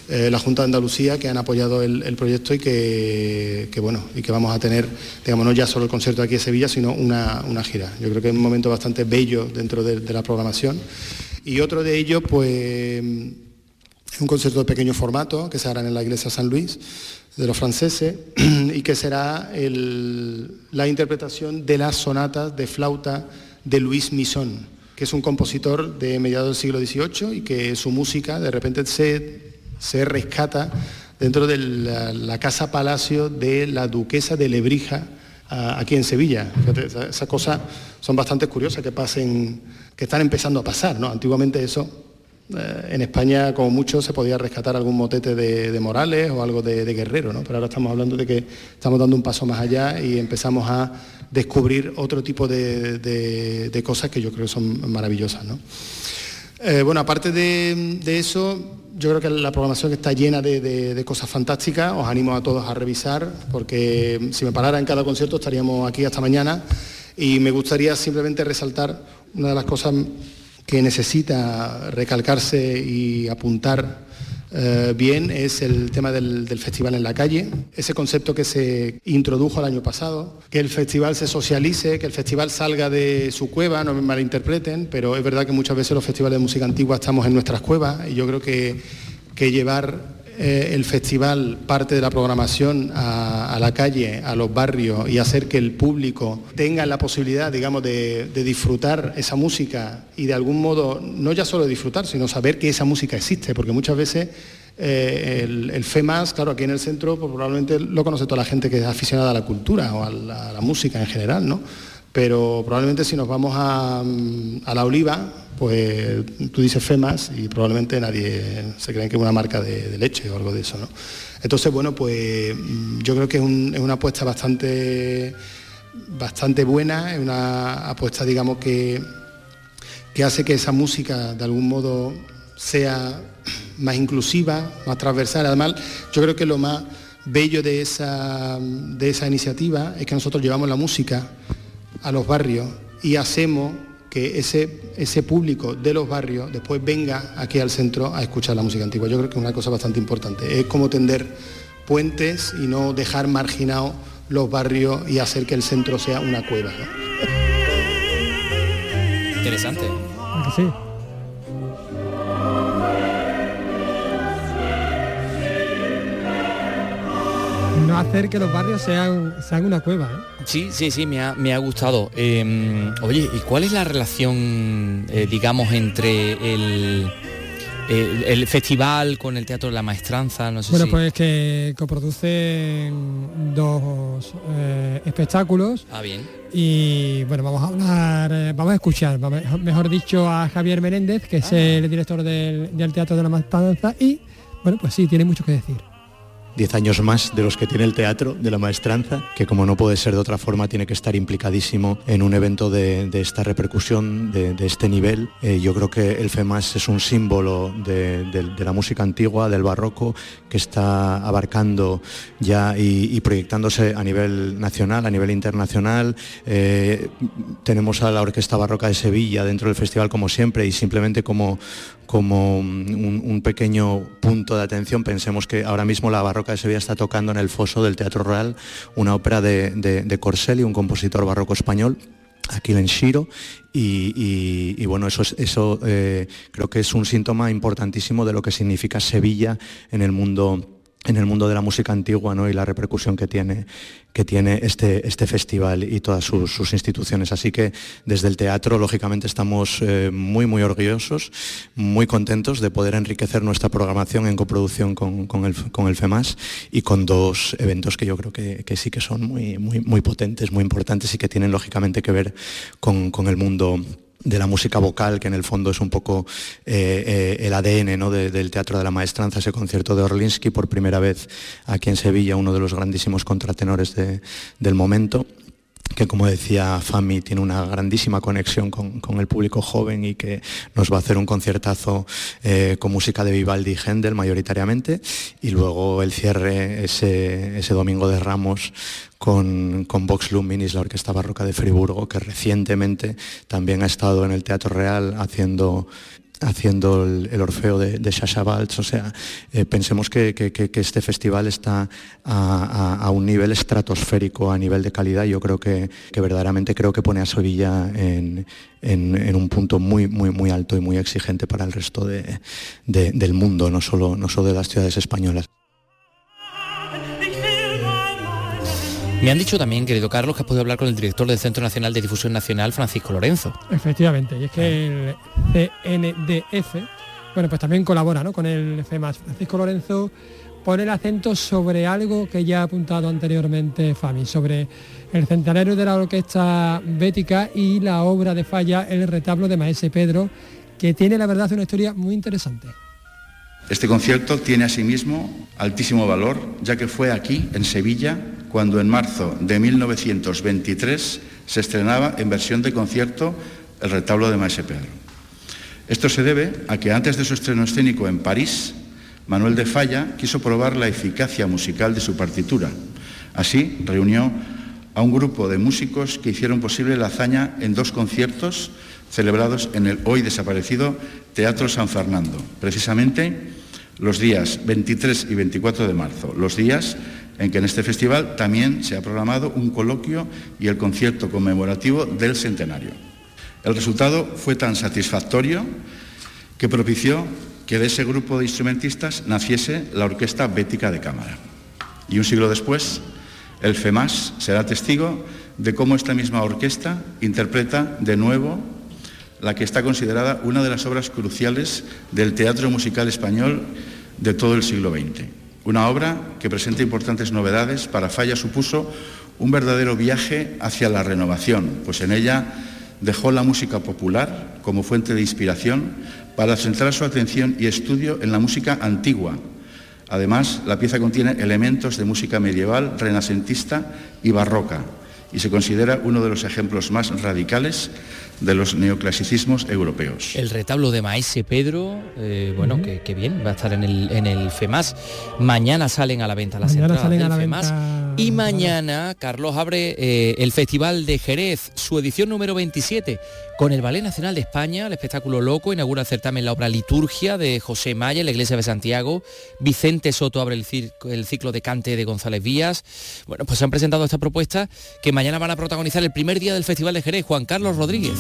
eh, la Junta de Andalucía, que han apoyado el, proyecto y que, bueno, y que vamos a tener, digamos, no ya solo el concierto aquí en Sevilla, sino una, gira. Yo creo que es un momento bastante bello dentro de, de la programación. Y otro de ellos, pues es un concierto de pequeño formato que se hará en la iglesia San Luis de los franceses y que será la interpretación de las sonatas de flauta de Luis Misson, que es un compositor de mediados del siglo XVIII y que su música de repente se, se rescata dentro de la, casa palacio de la duquesa de Lebrija aquí en Sevilla. Esas cosas son bastante curiosas que pasen, que están empezando a pasar, ¿no? Antiguamente eso eh, en España, como mucho, se podía rescatar algún motete de, Morales o algo de, Guerrero, ¿no? pero ahora estamos hablando de que estamos dando un paso más allá y empezamos a descubrir otro tipo de, cosas que yo creo son maravillosas. Eh, bueno, aparte de, eso, yo creo que la programación está llena de, cosas fantásticas, os animo a todos a revisar, porque si me parara en cada concierto estaríamos aquí hasta mañana y me gustaría simplemente resaltar una de las cosas que necesita recalcarse y apuntar eh, bien es el tema del, festival en la calle, ese concepto que se introdujo el año pasado, que el festival se socialice, que el festival salga de su cueva, no me malinterpreten, pero es verdad que muchas veces los festivales de música antigua estamos en nuestras cuevas y yo creo que, que llevar eh, el festival parte de la programación a, la calle, a los barrios y hacer que el público tenga la posibilidad, digamos, de, disfrutar esa música y de algún modo, no ya solo disfrutar, sino saber que esa música existe, porque muchas veces eh, el, FEMAS, claro, aquí en el centro pues, probablemente lo conoce toda la gente que es aficionada a la cultura o a la, a la música en general, ¿no? Pero probablemente si nos vamos a, la oliva, pues tú dices FEMAS y probablemente nadie se cree que es una marca de, leche o algo de eso, ¿no? Entonces, bueno, pues yo creo que es, una apuesta bastante, bastante buena, es una apuesta, digamos, que, que hace que esa música de algún modo sea más inclusiva, más transversal. Además, yo creo que lo más bello de esa, de esa iniciativa es que nosotros llevamos la música a los barrios y hacemos que ese, ese público de los barrios después venga aquí al centro a escuchar la música antigua. Yo creo que es una cosa bastante importante. Es como tender puentes y no dejar marginados los barrios y hacer que el centro sea una cueva. Interesante. Sí. No hacer que los barrios sean, sean una cueva. ¿eh? Sí, sí, sí, me ha, gustado. Em, oye, ¿y cuál es la relación, eh, digamos, entre el, el, festival con el Teatro de la Maestranza? No sé bueno, pues que coproducen dos eh, espectáculos. Ah, bien. Y bueno, vamos a hablar, vamos a escuchar, mejor dicho, a Javier Menéndez, que es ah. el director del, del Teatro de la Maestranza, y bueno, pues sí, tiene mucho que decir. 10 años más de los que tiene el teatro, de la maestranza, que como no puede ser de otra forma, tiene que estar implicadísimo en un evento de, esta repercusión, de, este nivel. Eh, yo creo que el FEMAS es un símbolo de, la música antigua, del barroco, que está abarcando ya y, proyectándose a nivel nacional, a nivel internacional. Eh, tenemos a la Orquesta Barroca de Sevilla dentro del festival como siempre y simplemente como, como un, pequeño punto de atención, pensemos que ahora mismo la Barroca de Sevilla está tocando en el foso del Teatro Real una ópera de, de, Corselli, un compositor barroco español, en Shiro y, bueno, eso, eso eh, creo que es un síntoma importantísimo de lo que significa Sevilla en el mundo en el mundo de la música antigua ¿no? y la repercusión que tiene, que tiene este, este festival y todas sus, instituciones. Así que desde el teatro, lógicamente, estamos eh, muy, muy orgullosos, muy contentos de poder enriquecer nuestra programación en coproducción con, el, con el FEMAS y con dos eventos que yo creo que, sí que son muy, muy, muy potentes, muy importantes y que tienen, lógicamente, que ver con, el mundo de la música vocal, que en el fondo es un poco eh, eh, el ADN ¿no? del Teatro de la Maestranza, ese concierto de Orlinsky, por primera vez aquí en Sevilla, uno de los grandísimos contratenores del momento que como decía Fami tiene una grandísima conexión con, el público joven y que nos va a hacer un conciertazo eh, con música de Vivaldi y Händel mayoritariamente. Y luego el cierre ese, ese domingo de Ramos con, con, Vox Luminis, la Orquesta Barroca de Friburgo, que recientemente también ha estado en el Teatro Real haciendo haciendo el, Orfeo de, de Baltz. O sea, eh, pensemos que, este festival está a, un nivel estratosférico, a nivel de calidad. Yo creo que, verdaderamente creo que pone a Sevilla en, un punto muy, muy, muy alto y muy exigente para el resto del mundo, no solo, no solo de las ciudades españolas. Me han dicho también, querido Carlos, que has podido hablar con el director del Centro Nacional de Difusión Nacional, Francisco Lorenzo. Efectivamente, y es que el CNDF, bueno, pues también colabora ¿no? con el FEMAS. Francisco Lorenzo pone el acento sobre algo que ya ha apuntado anteriormente Fami, sobre el centenario de la orquesta bética y la obra de falla El retablo de Maese Pedro, que tiene la verdad una historia muy interesante. Este concierto tiene asimismo altísimo valor, ya que fue aquí, en Sevilla, cuando en marzo de 1923 se estrenaba en versión de concierto el retablo de Maese Pedro. Esto se debe a que antes de su estreno escénico en París, Manuel de Falla quiso probar la eficacia musical de su partitura. Así reunió a un grupo de músicos que hicieron posible la hazaña en dos conciertos celebrados en el hoy desaparecido Teatro San Fernando, precisamente los días 23 y 24 de marzo, los días en que en este festival también se ha programado un coloquio y el concierto conmemorativo del centenario. El resultado fue tan satisfactorio que propició que de ese grupo de instrumentistas naciese la Orquesta Bética de Cámara. Y un siglo después, el FEMAS será testigo de cómo esta misma orquesta interpreta de nuevo la que está considerada una de las obras cruciales del teatro musical español de todo el siglo XX. Una obra que presenta importantes novedades. Para Falla supuso un verdadero viaje hacia la renovación, pues en ella dejó la música popular como fuente de inspiración para centrar su atención y estudio en la música antigua. Además, la pieza contiene elementos de música medieval, renacentista y barroca, y se considera uno de los ejemplos más radicales de los neoclasicismos europeos. El retablo de Maese Pedro, eh, bueno, que, bien, va a estar en el, en el FEMAS. Mañana salen a la venta las entradas del FEMAS. Y mañana Carlos abre eh, el Festival de Jerez, su edición número 27, con el Ballet Nacional de España, el espectáculo loco, inaugura el certamen la obra Liturgia de José Maya en la Iglesia de Santiago. Vicente Soto abre el, el ciclo de cante de González Vías. Bueno, pues se han presentado esta propuesta que mañana van a protagonizar el primer día del Festival de Jerez, Juan Carlos Rodríguez.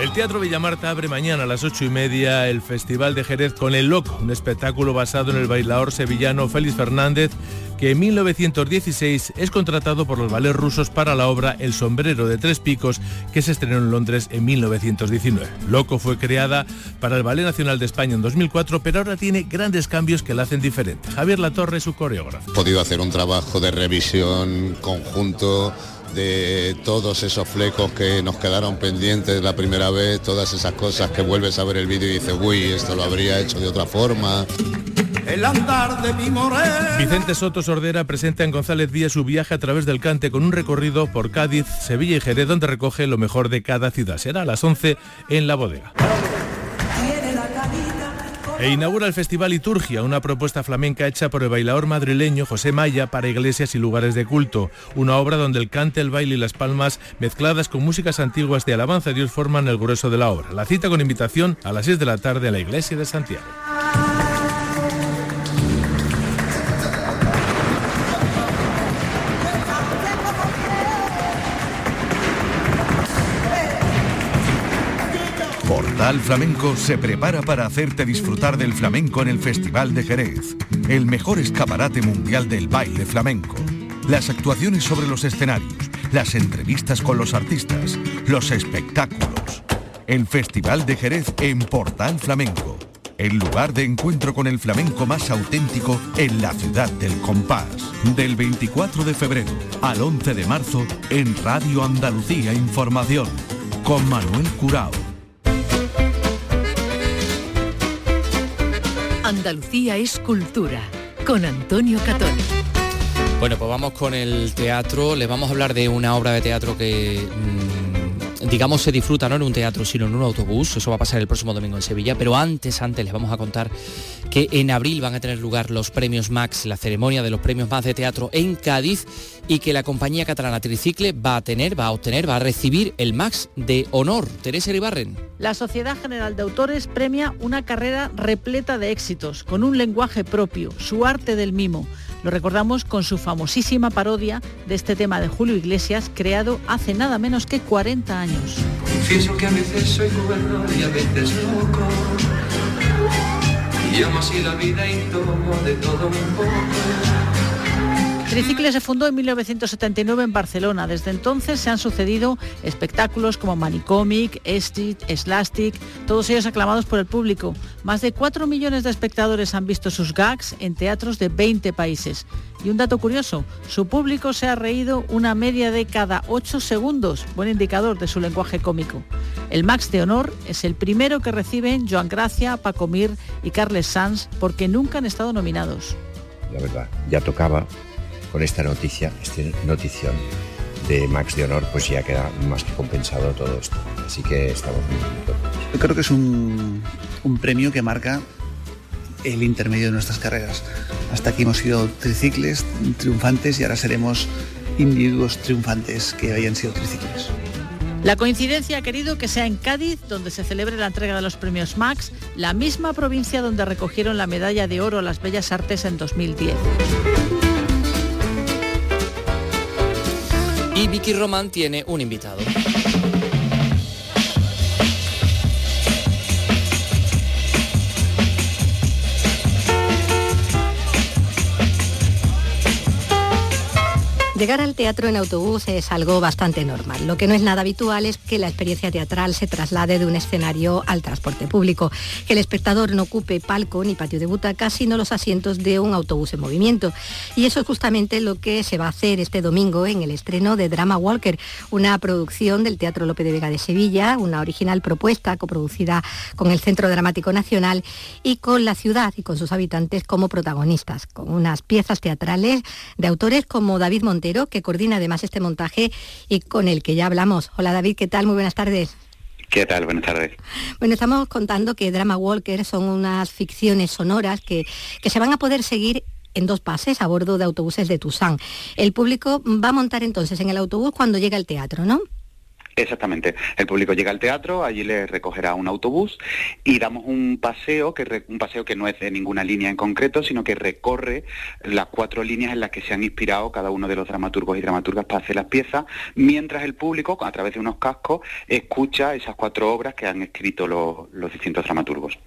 El Teatro Villamarta abre mañana a las ocho y media el Festival de Jerez con El Loco, un espectáculo basado en el bailador sevillano Félix Fernández, que en 1916 es contratado por los ballets rusos para la obra El sombrero de tres picos, que se estrenó en Londres en 1919. Loco fue creada para el Ballet Nacional de España en 2004, pero ahora tiene grandes cambios que la hacen diferente. Javier Latorre, su coreógrafo. He podido hacer un trabajo de revisión conjunto de todos esos flecos que nos quedaron pendientes la primera vez, todas esas cosas que vuelves a ver el vídeo y dices, uy, esto lo habría hecho de otra forma. El andar de mi Vicente Soto Sordera presenta en González Díaz su viaje a través del Cante con un recorrido por Cádiz, Sevilla y Jerez donde recoge lo mejor de cada ciudad. Será a las 11 en la bodega. E inaugura el Festival Liturgia, una propuesta flamenca hecha por el bailador madrileño José Maya para iglesias y lugares de culto. Una obra donde el cante, el baile y las palmas, mezcladas con músicas antiguas de alabanza a Dios, forman el grueso de la obra. La cita con invitación a las 6 de la tarde en la iglesia de Santiago. Portal Flamenco se prepara para hacerte disfrutar del flamenco en el Festival de Jerez, el mejor escaparate mundial del baile flamenco. Las actuaciones sobre los escenarios, las entrevistas con los artistas, los espectáculos. El Festival de Jerez en Portal Flamenco. el lugar de encuentro con el flamenco más auténtico en la ciudad del compás. Del 24 de febrero al 11 de marzo en Radio Andalucía Información con Manuel Curao. Andalucía es cultura con Antonio Catón. Bueno, pues vamos con el teatro. Le vamos a hablar de una obra de teatro que mm, digamos se disfruta no en un teatro sino en un autobús, eso va a pasar el próximo domingo en Sevilla, pero antes, antes les vamos a contar que en abril van a tener lugar los premios Max, la ceremonia de los premios Max de teatro en Cádiz y que la compañía catalana Tricicle va a tener, va a obtener, va a recibir el Max de honor. Teresa Ribarren. La Sociedad General de Autores premia una carrera repleta de éxitos, con un lenguaje propio, su arte del mimo. Lo recordamos con su famosísima parodia de este tema de Julio Iglesias, creado hace nada menos que 40 años. Confieso que a veces soy gobernador y a veces loco. Y amo así la vida y tomo de todo un poco. Tricicle se fundó en 1979 en Barcelona. Desde entonces se han sucedido espectáculos como Manicomic, Street, Slastic, todos ellos aclamados por el público. Más de 4 millones de espectadores han visto sus gags en teatros de 20 países. Y un dato curioso, su público se ha reído una media de cada 8 segundos, buen indicador de su lenguaje cómico. El Max de Honor es el primero que reciben Joan Gracia, Paco Mir y Carles Sanz porque nunca han estado nominados. La verdad, ya tocaba con esta noticia, esta notición de Max de Honor, pues ya queda más que compensado todo esto. Así que estamos muy contentos. Yo creo que es un, un premio que marca el intermedio de nuestras carreras. Hasta aquí hemos sido tricicles triunfantes y ahora seremos individuos triunfantes que hayan sido tricicles. La coincidencia ha querido que sea en Cádiz, donde se celebre la entrega de los premios Max, la misma provincia donde recogieron la medalla de oro a las Bellas Artes en 2010. Y Vicky Román tiene un invitado. Llegar al teatro en autobús es algo bastante normal. Lo que no es nada habitual es que la experiencia teatral se traslade de un escenario al transporte público, que el espectador no ocupe palco ni patio de butacas, sino los asientos de un autobús en movimiento. Y eso es justamente lo que se va a hacer este domingo en el estreno de Drama Walker, una producción del Teatro López de Vega de Sevilla, una original propuesta coproducida con el Centro Dramático Nacional y con la ciudad y con sus habitantes como protagonistas, con unas piezas teatrales de autores como David Montero, que coordina además este montaje y con el que ya hablamos. Hola David, ¿qué tal? Muy buenas tardes. ¿Qué tal? Buenas tardes. Bueno, estamos contando que Drama Walker son unas ficciones sonoras que, que se van a poder seguir en dos pases a bordo de autobuses de Tucson. El público va a montar entonces en el autobús cuando llega al teatro, ¿no? Exactamente. El público llega al teatro, allí le recogerá un autobús y damos un paseo, que un paseo que no es de ninguna línea en concreto, sino que recorre las cuatro líneas en las que se han inspirado cada uno de los dramaturgos y dramaturgas para hacer las piezas, mientras el público, a través de unos cascos, escucha esas cuatro obras que han escrito los, distintos dramaturgos.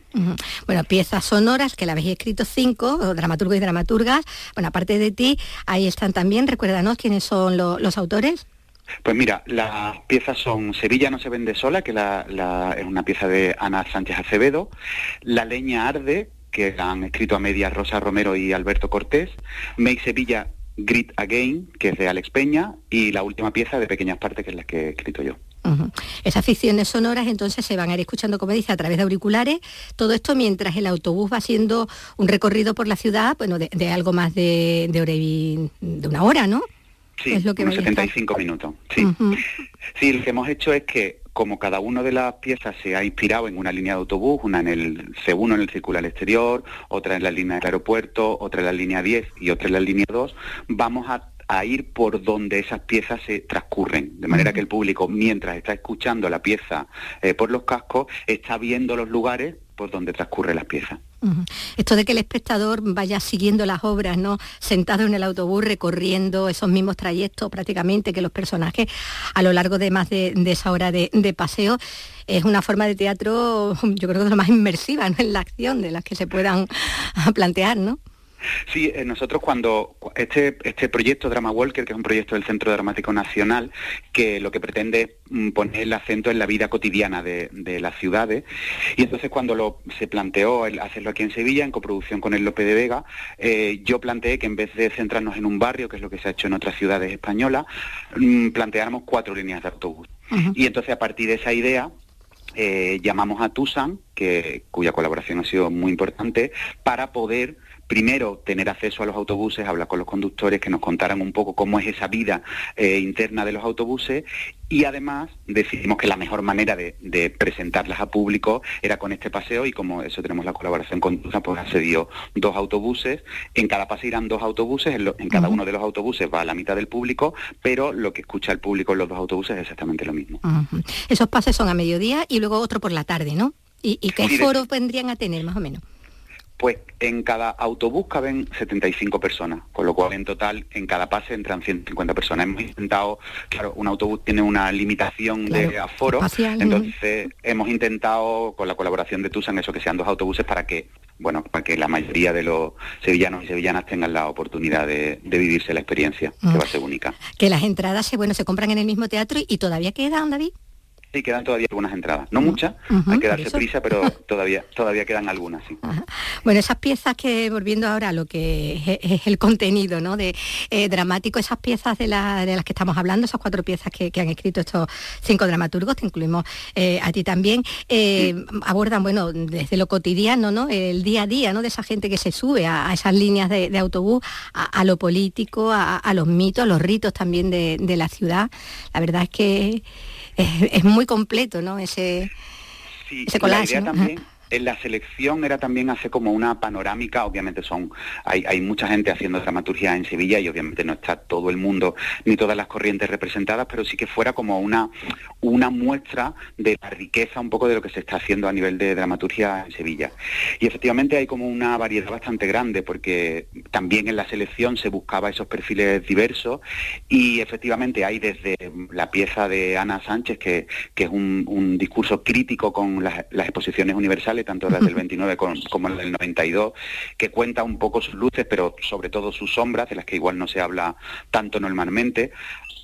Bueno, piezas sonoras que la habéis escrito cinco, dramaturgos y dramaturgas. Bueno, aparte de ti, ahí están también, recuérdanos quiénes son los autores. Pues mira, las piezas son Sevilla no se vende sola, que es una pieza de Ana Sánchez Acevedo, La leña arde, que han escrito a medias Rosa Romero y Alberto Cortés, Make Sevilla Grit Again, que es de Alex Peña, y la última pieza de Pequeñas Partes, que es la que he escrito yo. Esas ficciones sonoras entonces se van a ir escuchando, como dice, a través de auriculares, todo esto mientras el autobús va haciendo un recorrido por la ciudad, bueno, de, algo más de, de, de una hora, ¿no? Sí, es lo que unos 75 minutos. Sí. sí, lo que hemos hecho es que como cada una de las piezas se ha inspirado en una línea de autobús, una en el C1 en el círculo al exterior, otra en la línea del aeropuerto, otra en la línea 10 y otra en la línea 2, vamos a, ir por donde esas piezas se transcurren, de manera que el público, mientras está escuchando la pieza eh, por los cascos, está viendo los lugares por donde transcurre las piezas. Esto de que el espectador vaya siguiendo las obras, ¿no? Sentado en el autobús recorriendo esos mismos trayectos prácticamente que los personajes a lo largo de más de, esa hora de, paseo, es una forma de teatro, yo creo que es lo más inmersiva ¿no? en la acción de las que se puedan plantear, ¿no? Sí, eh, nosotros cuando este, este proyecto Drama Walker, que es un proyecto del Centro Dramático Nacional, que lo que pretende es mm, poner el acento en la vida cotidiana de, las ciudades, y entonces cuando lo, se planteó el hacerlo aquí en Sevilla, en coproducción con el Lope de Vega, eh, yo planteé que en vez de centrarnos en un barrio, que es lo que se ha hecho en otras ciudades españolas, mm, planteáramos cuatro líneas de autobús. Y entonces a partir de esa idea, eh, llamamos a Tusan, que, cuya colaboración ha sido muy importante, para poder primero tener acceso a los autobuses, hablar con los conductores, que nos contaran un poco cómo es esa vida eh, interna de los autobuses y además decidimos que la mejor manera de, presentarlas a público era con este paseo y como eso tenemos la colaboración con Tusa, pues se dio dos autobuses, en cada paseo irán dos autobuses, en, cada uno de los autobuses va a la mitad del público, pero lo que escucha el público en los dos autobuses es exactamente lo mismo. Esos pases son a mediodía y luego otro por la tarde, ¿no? ¿Y, qué foros vendrían a tener más o menos? Pues en cada autobús caben 75 personas, con lo cual en total en cada pase entran 150 personas. Hemos intentado, claro, un autobús tiene una limitación de aforo, entonces hemos intentado con la colaboración de TUSAN eso que sean dos autobuses para que bueno, para que la mayoría de los sevillanos y sevillanas tengan la oportunidad de, vivirse la experiencia, que va a ser única. Que las entradas, bueno, se compran en el mismo teatro y todavía quedan, David. Sí, quedan todavía algunas entradas. No muchas, hay que darse prisa, pero todavía, todavía quedan algunas, sí. Bueno, esas piezas que, volviendo ahora a lo que es, el contenido ¿no? de, eh, dramático, esas piezas de, las que estamos hablando, esas cuatro piezas que, han escrito estos cinco dramaturgos, te incluimos eh, a ti también, eh, abordan, bueno, desde lo cotidiano, ¿no? El día a día, ¿no? De esa gente que se sube a, esas líneas de, autobús, a, lo político, a, los mitos, a los ritos también de, de la ciudad. La verdad es que es, muy completo, ¿no? Ese, sí, La idea también en la selección era también hacer como una panorámica, obviamente son, hay, hay, mucha gente haciendo dramaturgia en Sevilla y obviamente no está todo el mundo ni todas las corrientes representadas, pero sí que fuera como una, una muestra de la riqueza un poco de lo que se está haciendo a nivel de dramaturgia en Sevilla. Y efectivamente hay como una variedad bastante grande, porque también en la selección se buscaba esos perfiles diversos y efectivamente hay desde la pieza de Ana Sánchez, que, que es un, discurso crítico con las exposiciones universales, tanto las del 29 como las del 92, que cuenta un poco sus luces, pero sobre todo sus sombras, de las que igual no se habla tanto normalmente.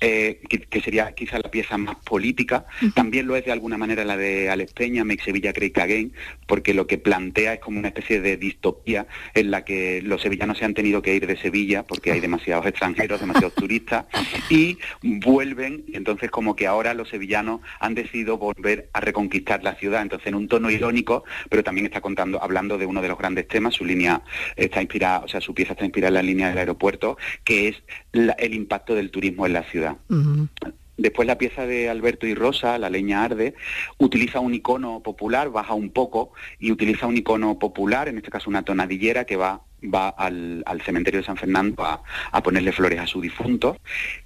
Eh, que, sería quizá la pieza más política. También lo es de alguna manera la de Alex Peña, Make Sevilla Great Again, porque lo que plantea es como una especie de distopía en la que los sevillanos se han tenido que ir de Sevilla porque hay demasiados extranjeros, demasiados turistas, y vuelven, y entonces como que ahora los sevillanos han decidido volver a reconquistar la ciudad, entonces en un tono irónico, pero también está contando, hablando de uno de los grandes temas, su línea está inspirada, o sea, su pieza está inspirada en la línea del aeropuerto, que es el impacto del turismo en la ciudad. ciudad. Uh -huh. Después la pieza de Alberto y Rosa, La leña arde, utiliza un icono popular, baja un poco y utiliza un icono popular, en este caso una tonadillera que va va al, cementerio de San Fernando a, ponerle flores a su difunto,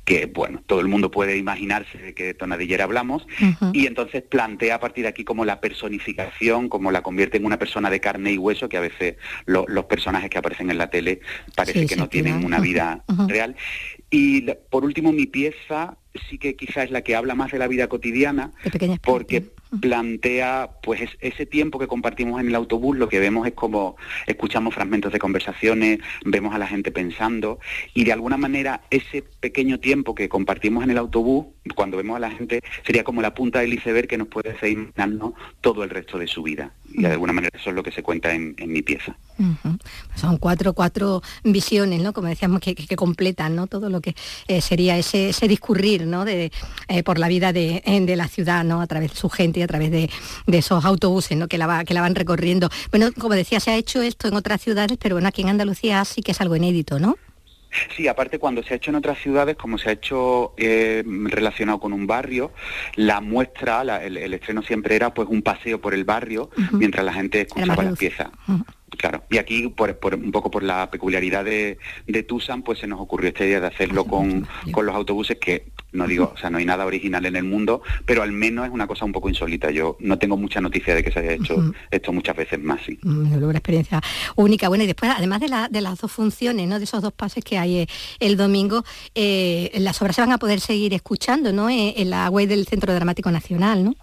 que bueno, todo el mundo puede imaginarse de qué tonadillera hablamos, y entonces plantea a partir de aquí como la personificación, como la convierte en una persona de carne y hueso, que a veces los personajes que aparecen en la tele parece que no tienen una vida real. Y por último, mi pieza sí que quizá es la que habla más de la vida cotidiana, porque plantea pues ese tiempo que compartimos en el autobús, lo que vemos es como escuchamos fragmentos de conversaciones, vemos a la gente pensando y de alguna manera ese pequeño tiempo que compartimos en el autobús, cuando vemos a la gente, sería como la punta del iceberg que nos puede hacer imaginarnos todo el resto de su vida. Y de alguna manera eso es lo que se cuenta en, mi pieza. Son cuatro, cuatro visiones, ¿no? Como decíamos, que, completan ¿no? todo lo que eh, sería ese, ese discurrir ¿no? de, eh, por la vida de, de, la ciudad, ¿no? A través de su gente a través de, esos autobuses ¿no? que, la que la van recorriendo. Bueno, como decía, se ha hecho esto en otras ciudades, pero bueno, aquí en Andalucía sí que es algo inédito, ¿no? Sí, aparte cuando se ha hecho en otras ciudades, como se ha hecho eh, relacionado con un barrio, la muestra, el, estreno siempre era pues un paseo por el barrio mientras la gente escuchaba las piezas. Claro, y aquí por, un poco por la peculiaridad de, de, Tucson, pues se nos ocurrió esta idea de hacerlo con, con, los autobuses que no digo, o sea, no hay nada original en el mundo, pero al menos es una cosa un poco insólita. Yo no tengo mucha noticia de que se haya hecho esto muchas veces más, sí. una experiencia única. Bueno, y después, además de, la, de las dos funciones, ¿no? De esos dos pases que hay eh, el domingo, eh, las obras se van a poder seguir escuchando, ¿no? Eh, en la web del Centro Dramático Nacional, ¿no?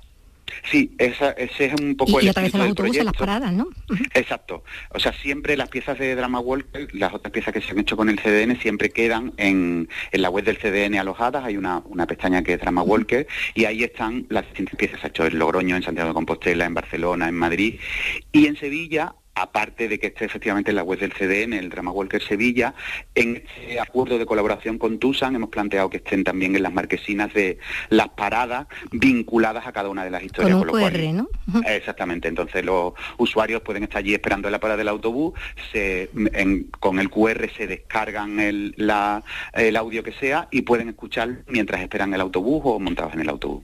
Sí, esa, ese es un poco y, el y los espíritu autobuses en las proyecto. paradas, ¿no? Exacto. O sea, siempre las piezas de Drama Walker, las otras piezas que se han hecho con el CDN, siempre quedan en, en la web del CDN alojadas. Hay una, una pestaña que es Drama Walker y ahí están las distintas piezas. Se ha hecho en Logroño, en Santiago de Compostela, en Barcelona, en Madrid y en Sevilla. Aparte de que esté efectivamente en la web del CDN, el Drama Walker Sevilla, en este acuerdo de colaboración con Tusan hemos planteado que estén también en las marquesinas de las paradas vinculadas a cada una de las historias. Con un con lo cual- QR, ¿no? Exactamente, entonces los usuarios pueden estar allí esperando en la parada del autobús, se, en- con el QR se descargan el, la- el audio que sea y pueden escuchar mientras esperan el autobús o montados en el autobús.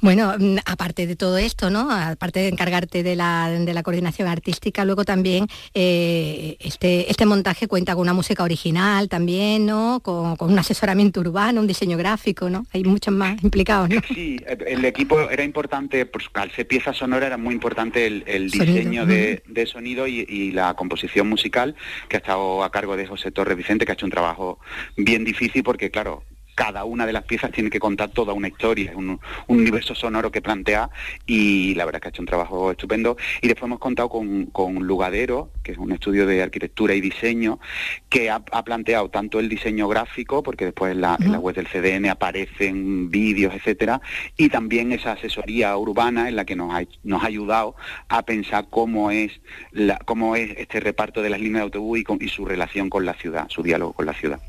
Bueno, mm, aparte de todo esto, ¿no? Aparte de encargarte de la, de la coordinación artística, luego también eh, este, este montaje cuenta con una música original también, ¿no? Con, con un asesoramiento urbano, un diseño gráfico, ¿no? Hay muchos más implicados, ¿no? Sí, el equipo era importante, pues, al ser pieza sonora era muy importante el, el Sonido, diseño de, de sonido y, y la composición musical que ha estado a cargo de José Torres Vicente, que ha hecho un trabajo bien difícil porque, claro, cada una de las piezas tiene que contar toda una historia, un, un universo sonoro que plantea y la verdad es que ha hecho un trabajo estupendo. Y después hemos contado con, con Lugadero, que es un estudio de arquitectura y diseño, que ha, ha planteado tanto el diseño gráfico, porque después en la, en la web del CDN aparecen vídeos, etcétera, y también esa asesoría urbana en la que nos ha, nos ha ayudado a pensar cómo es la, cómo es este reparto de las líneas de autobús y, con- y su relación con la ciudad, su diálogo con la ciudad.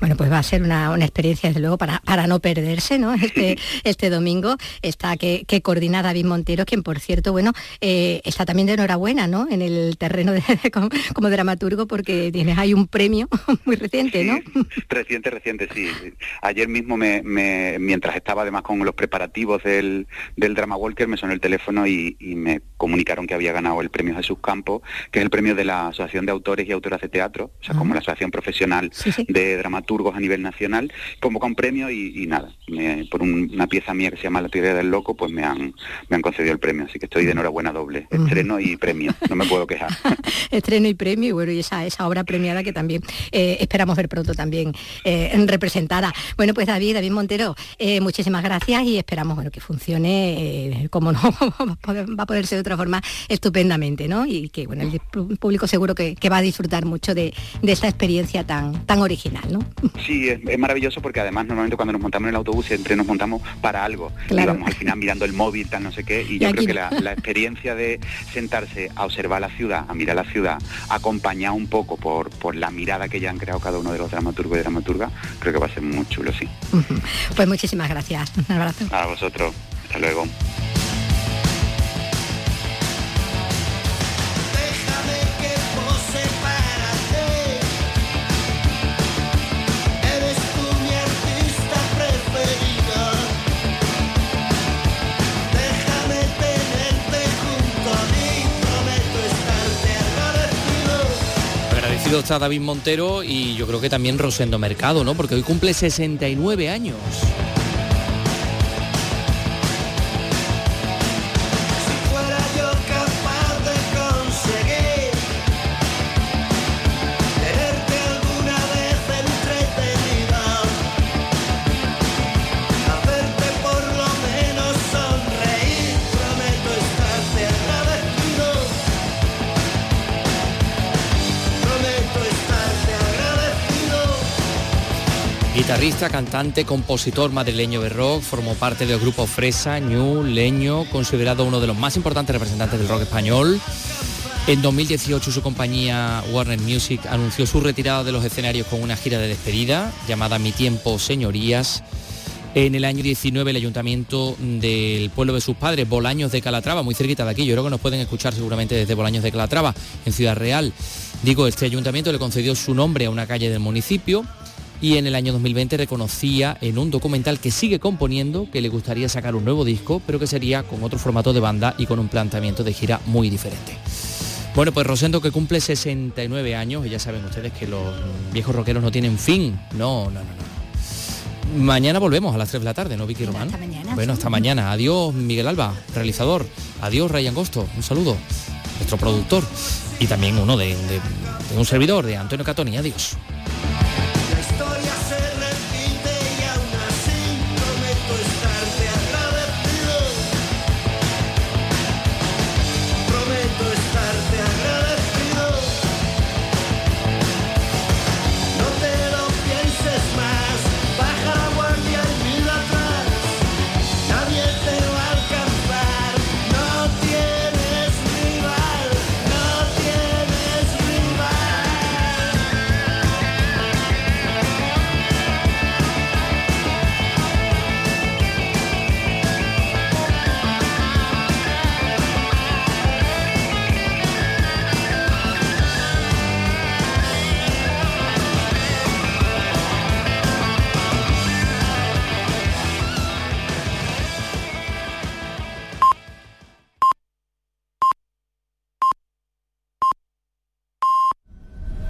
Bueno, pues va a ser una, una experiencia, desde luego, para, para no perderse, ¿no? Este, este domingo está que, que coordina David Montero, quien, por cierto, bueno, eh, está también de enhorabuena, ¿no? En el terreno de, como, como dramaturgo, porque tienes ahí un premio muy reciente, ¿no? Reciente, reciente, sí. Ayer mismo, me, me- mientras estaba además con los preparativos del, del Drama Walker, me sonó el teléfono y, y me comunicaron que había ganado el premio Jesús Campos, que es el premio de la Asociación de Autores y Autoras de Teatro, o sea, como la asociación profesional de dramaturgos a nivel nacional, convoca un premio y, y nada, me- por un- una pieza mía que se llama La teoría del loco, pues me han, me han concedido el premio, así que estoy de enhorabuena doble, estreno y premio, no me puedo quejar. Estreno y premio, y bueno, y esa, esa obra premiada que también eh, esperamos ver pronto también eh, representada. Bueno, pues David, David Montero, eh, muchísimas gracias y esperamos bueno, que funcione, como no, va a poder ser de otra forma, estupendamente, ¿no? Y que bueno, el público seguro que, que va a disfrutar mucho de, de esta experiencia tan, tan original, ¿no? Sí, es, es maravilloso porque además normalmente cuando nos montamos en el autobús siempre nos montamos para algo. Claro. Y vamos al final mirando el móvil, tal no sé qué. Y, Y yo aquí creo que la, la experiencia de sentarse a observar la ciudad, a mirar la ciudad, acompañado un poco por, por la mirada que ya han creado cada uno de los dramaturgos y dramaturgas, creo que va a ser muy chulo, sí. Pues muchísimas gracias. Un abrazo. A vosotros. Hasta luego. Está David Montero y yo creo que también Rosendo Mercado, ¿no? Porque hoy cumple 69 años. Guitarrista, cantante, compositor madrileño de rock, formó parte del grupo Fresa, Ñu, Leño, considerado uno de los más importantes representantes del rock español. En 2018 su compañía Warner Music anunció su retirada de los escenarios con una gira de despedida llamada Mi tiempo, señorías. En el año 19 el ayuntamiento del pueblo de sus padres, Bolaños de Calatrava, muy cerquita de aquí, yo creo que nos pueden escuchar seguramente desde Bolaños de Calatrava, en Ciudad Real. Digo, este ayuntamiento le concedió su nombre a una calle del municipio y en el año 2020 reconocía en un documental que sigue componiendo que le gustaría sacar un nuevo disco, pero que sería con otro formato de banda y con un planteamiento de gira muy diferente. Bueno, pues Rosendo que cumple 69 años, y ya saben ustedes que los viejos rockeros no tienen fin. No, no, no, no. Mañana volvemos a las 3 de la tarde, ¿no, Vicky Román? Bueno, hasta mañana. Adiós, Miguel Alba, realizador. Adiós, Ray Angosto. Un saludo. Nuestro productor. Y también uno de, de- de un servidor, de Antonio Catoni. Adiós.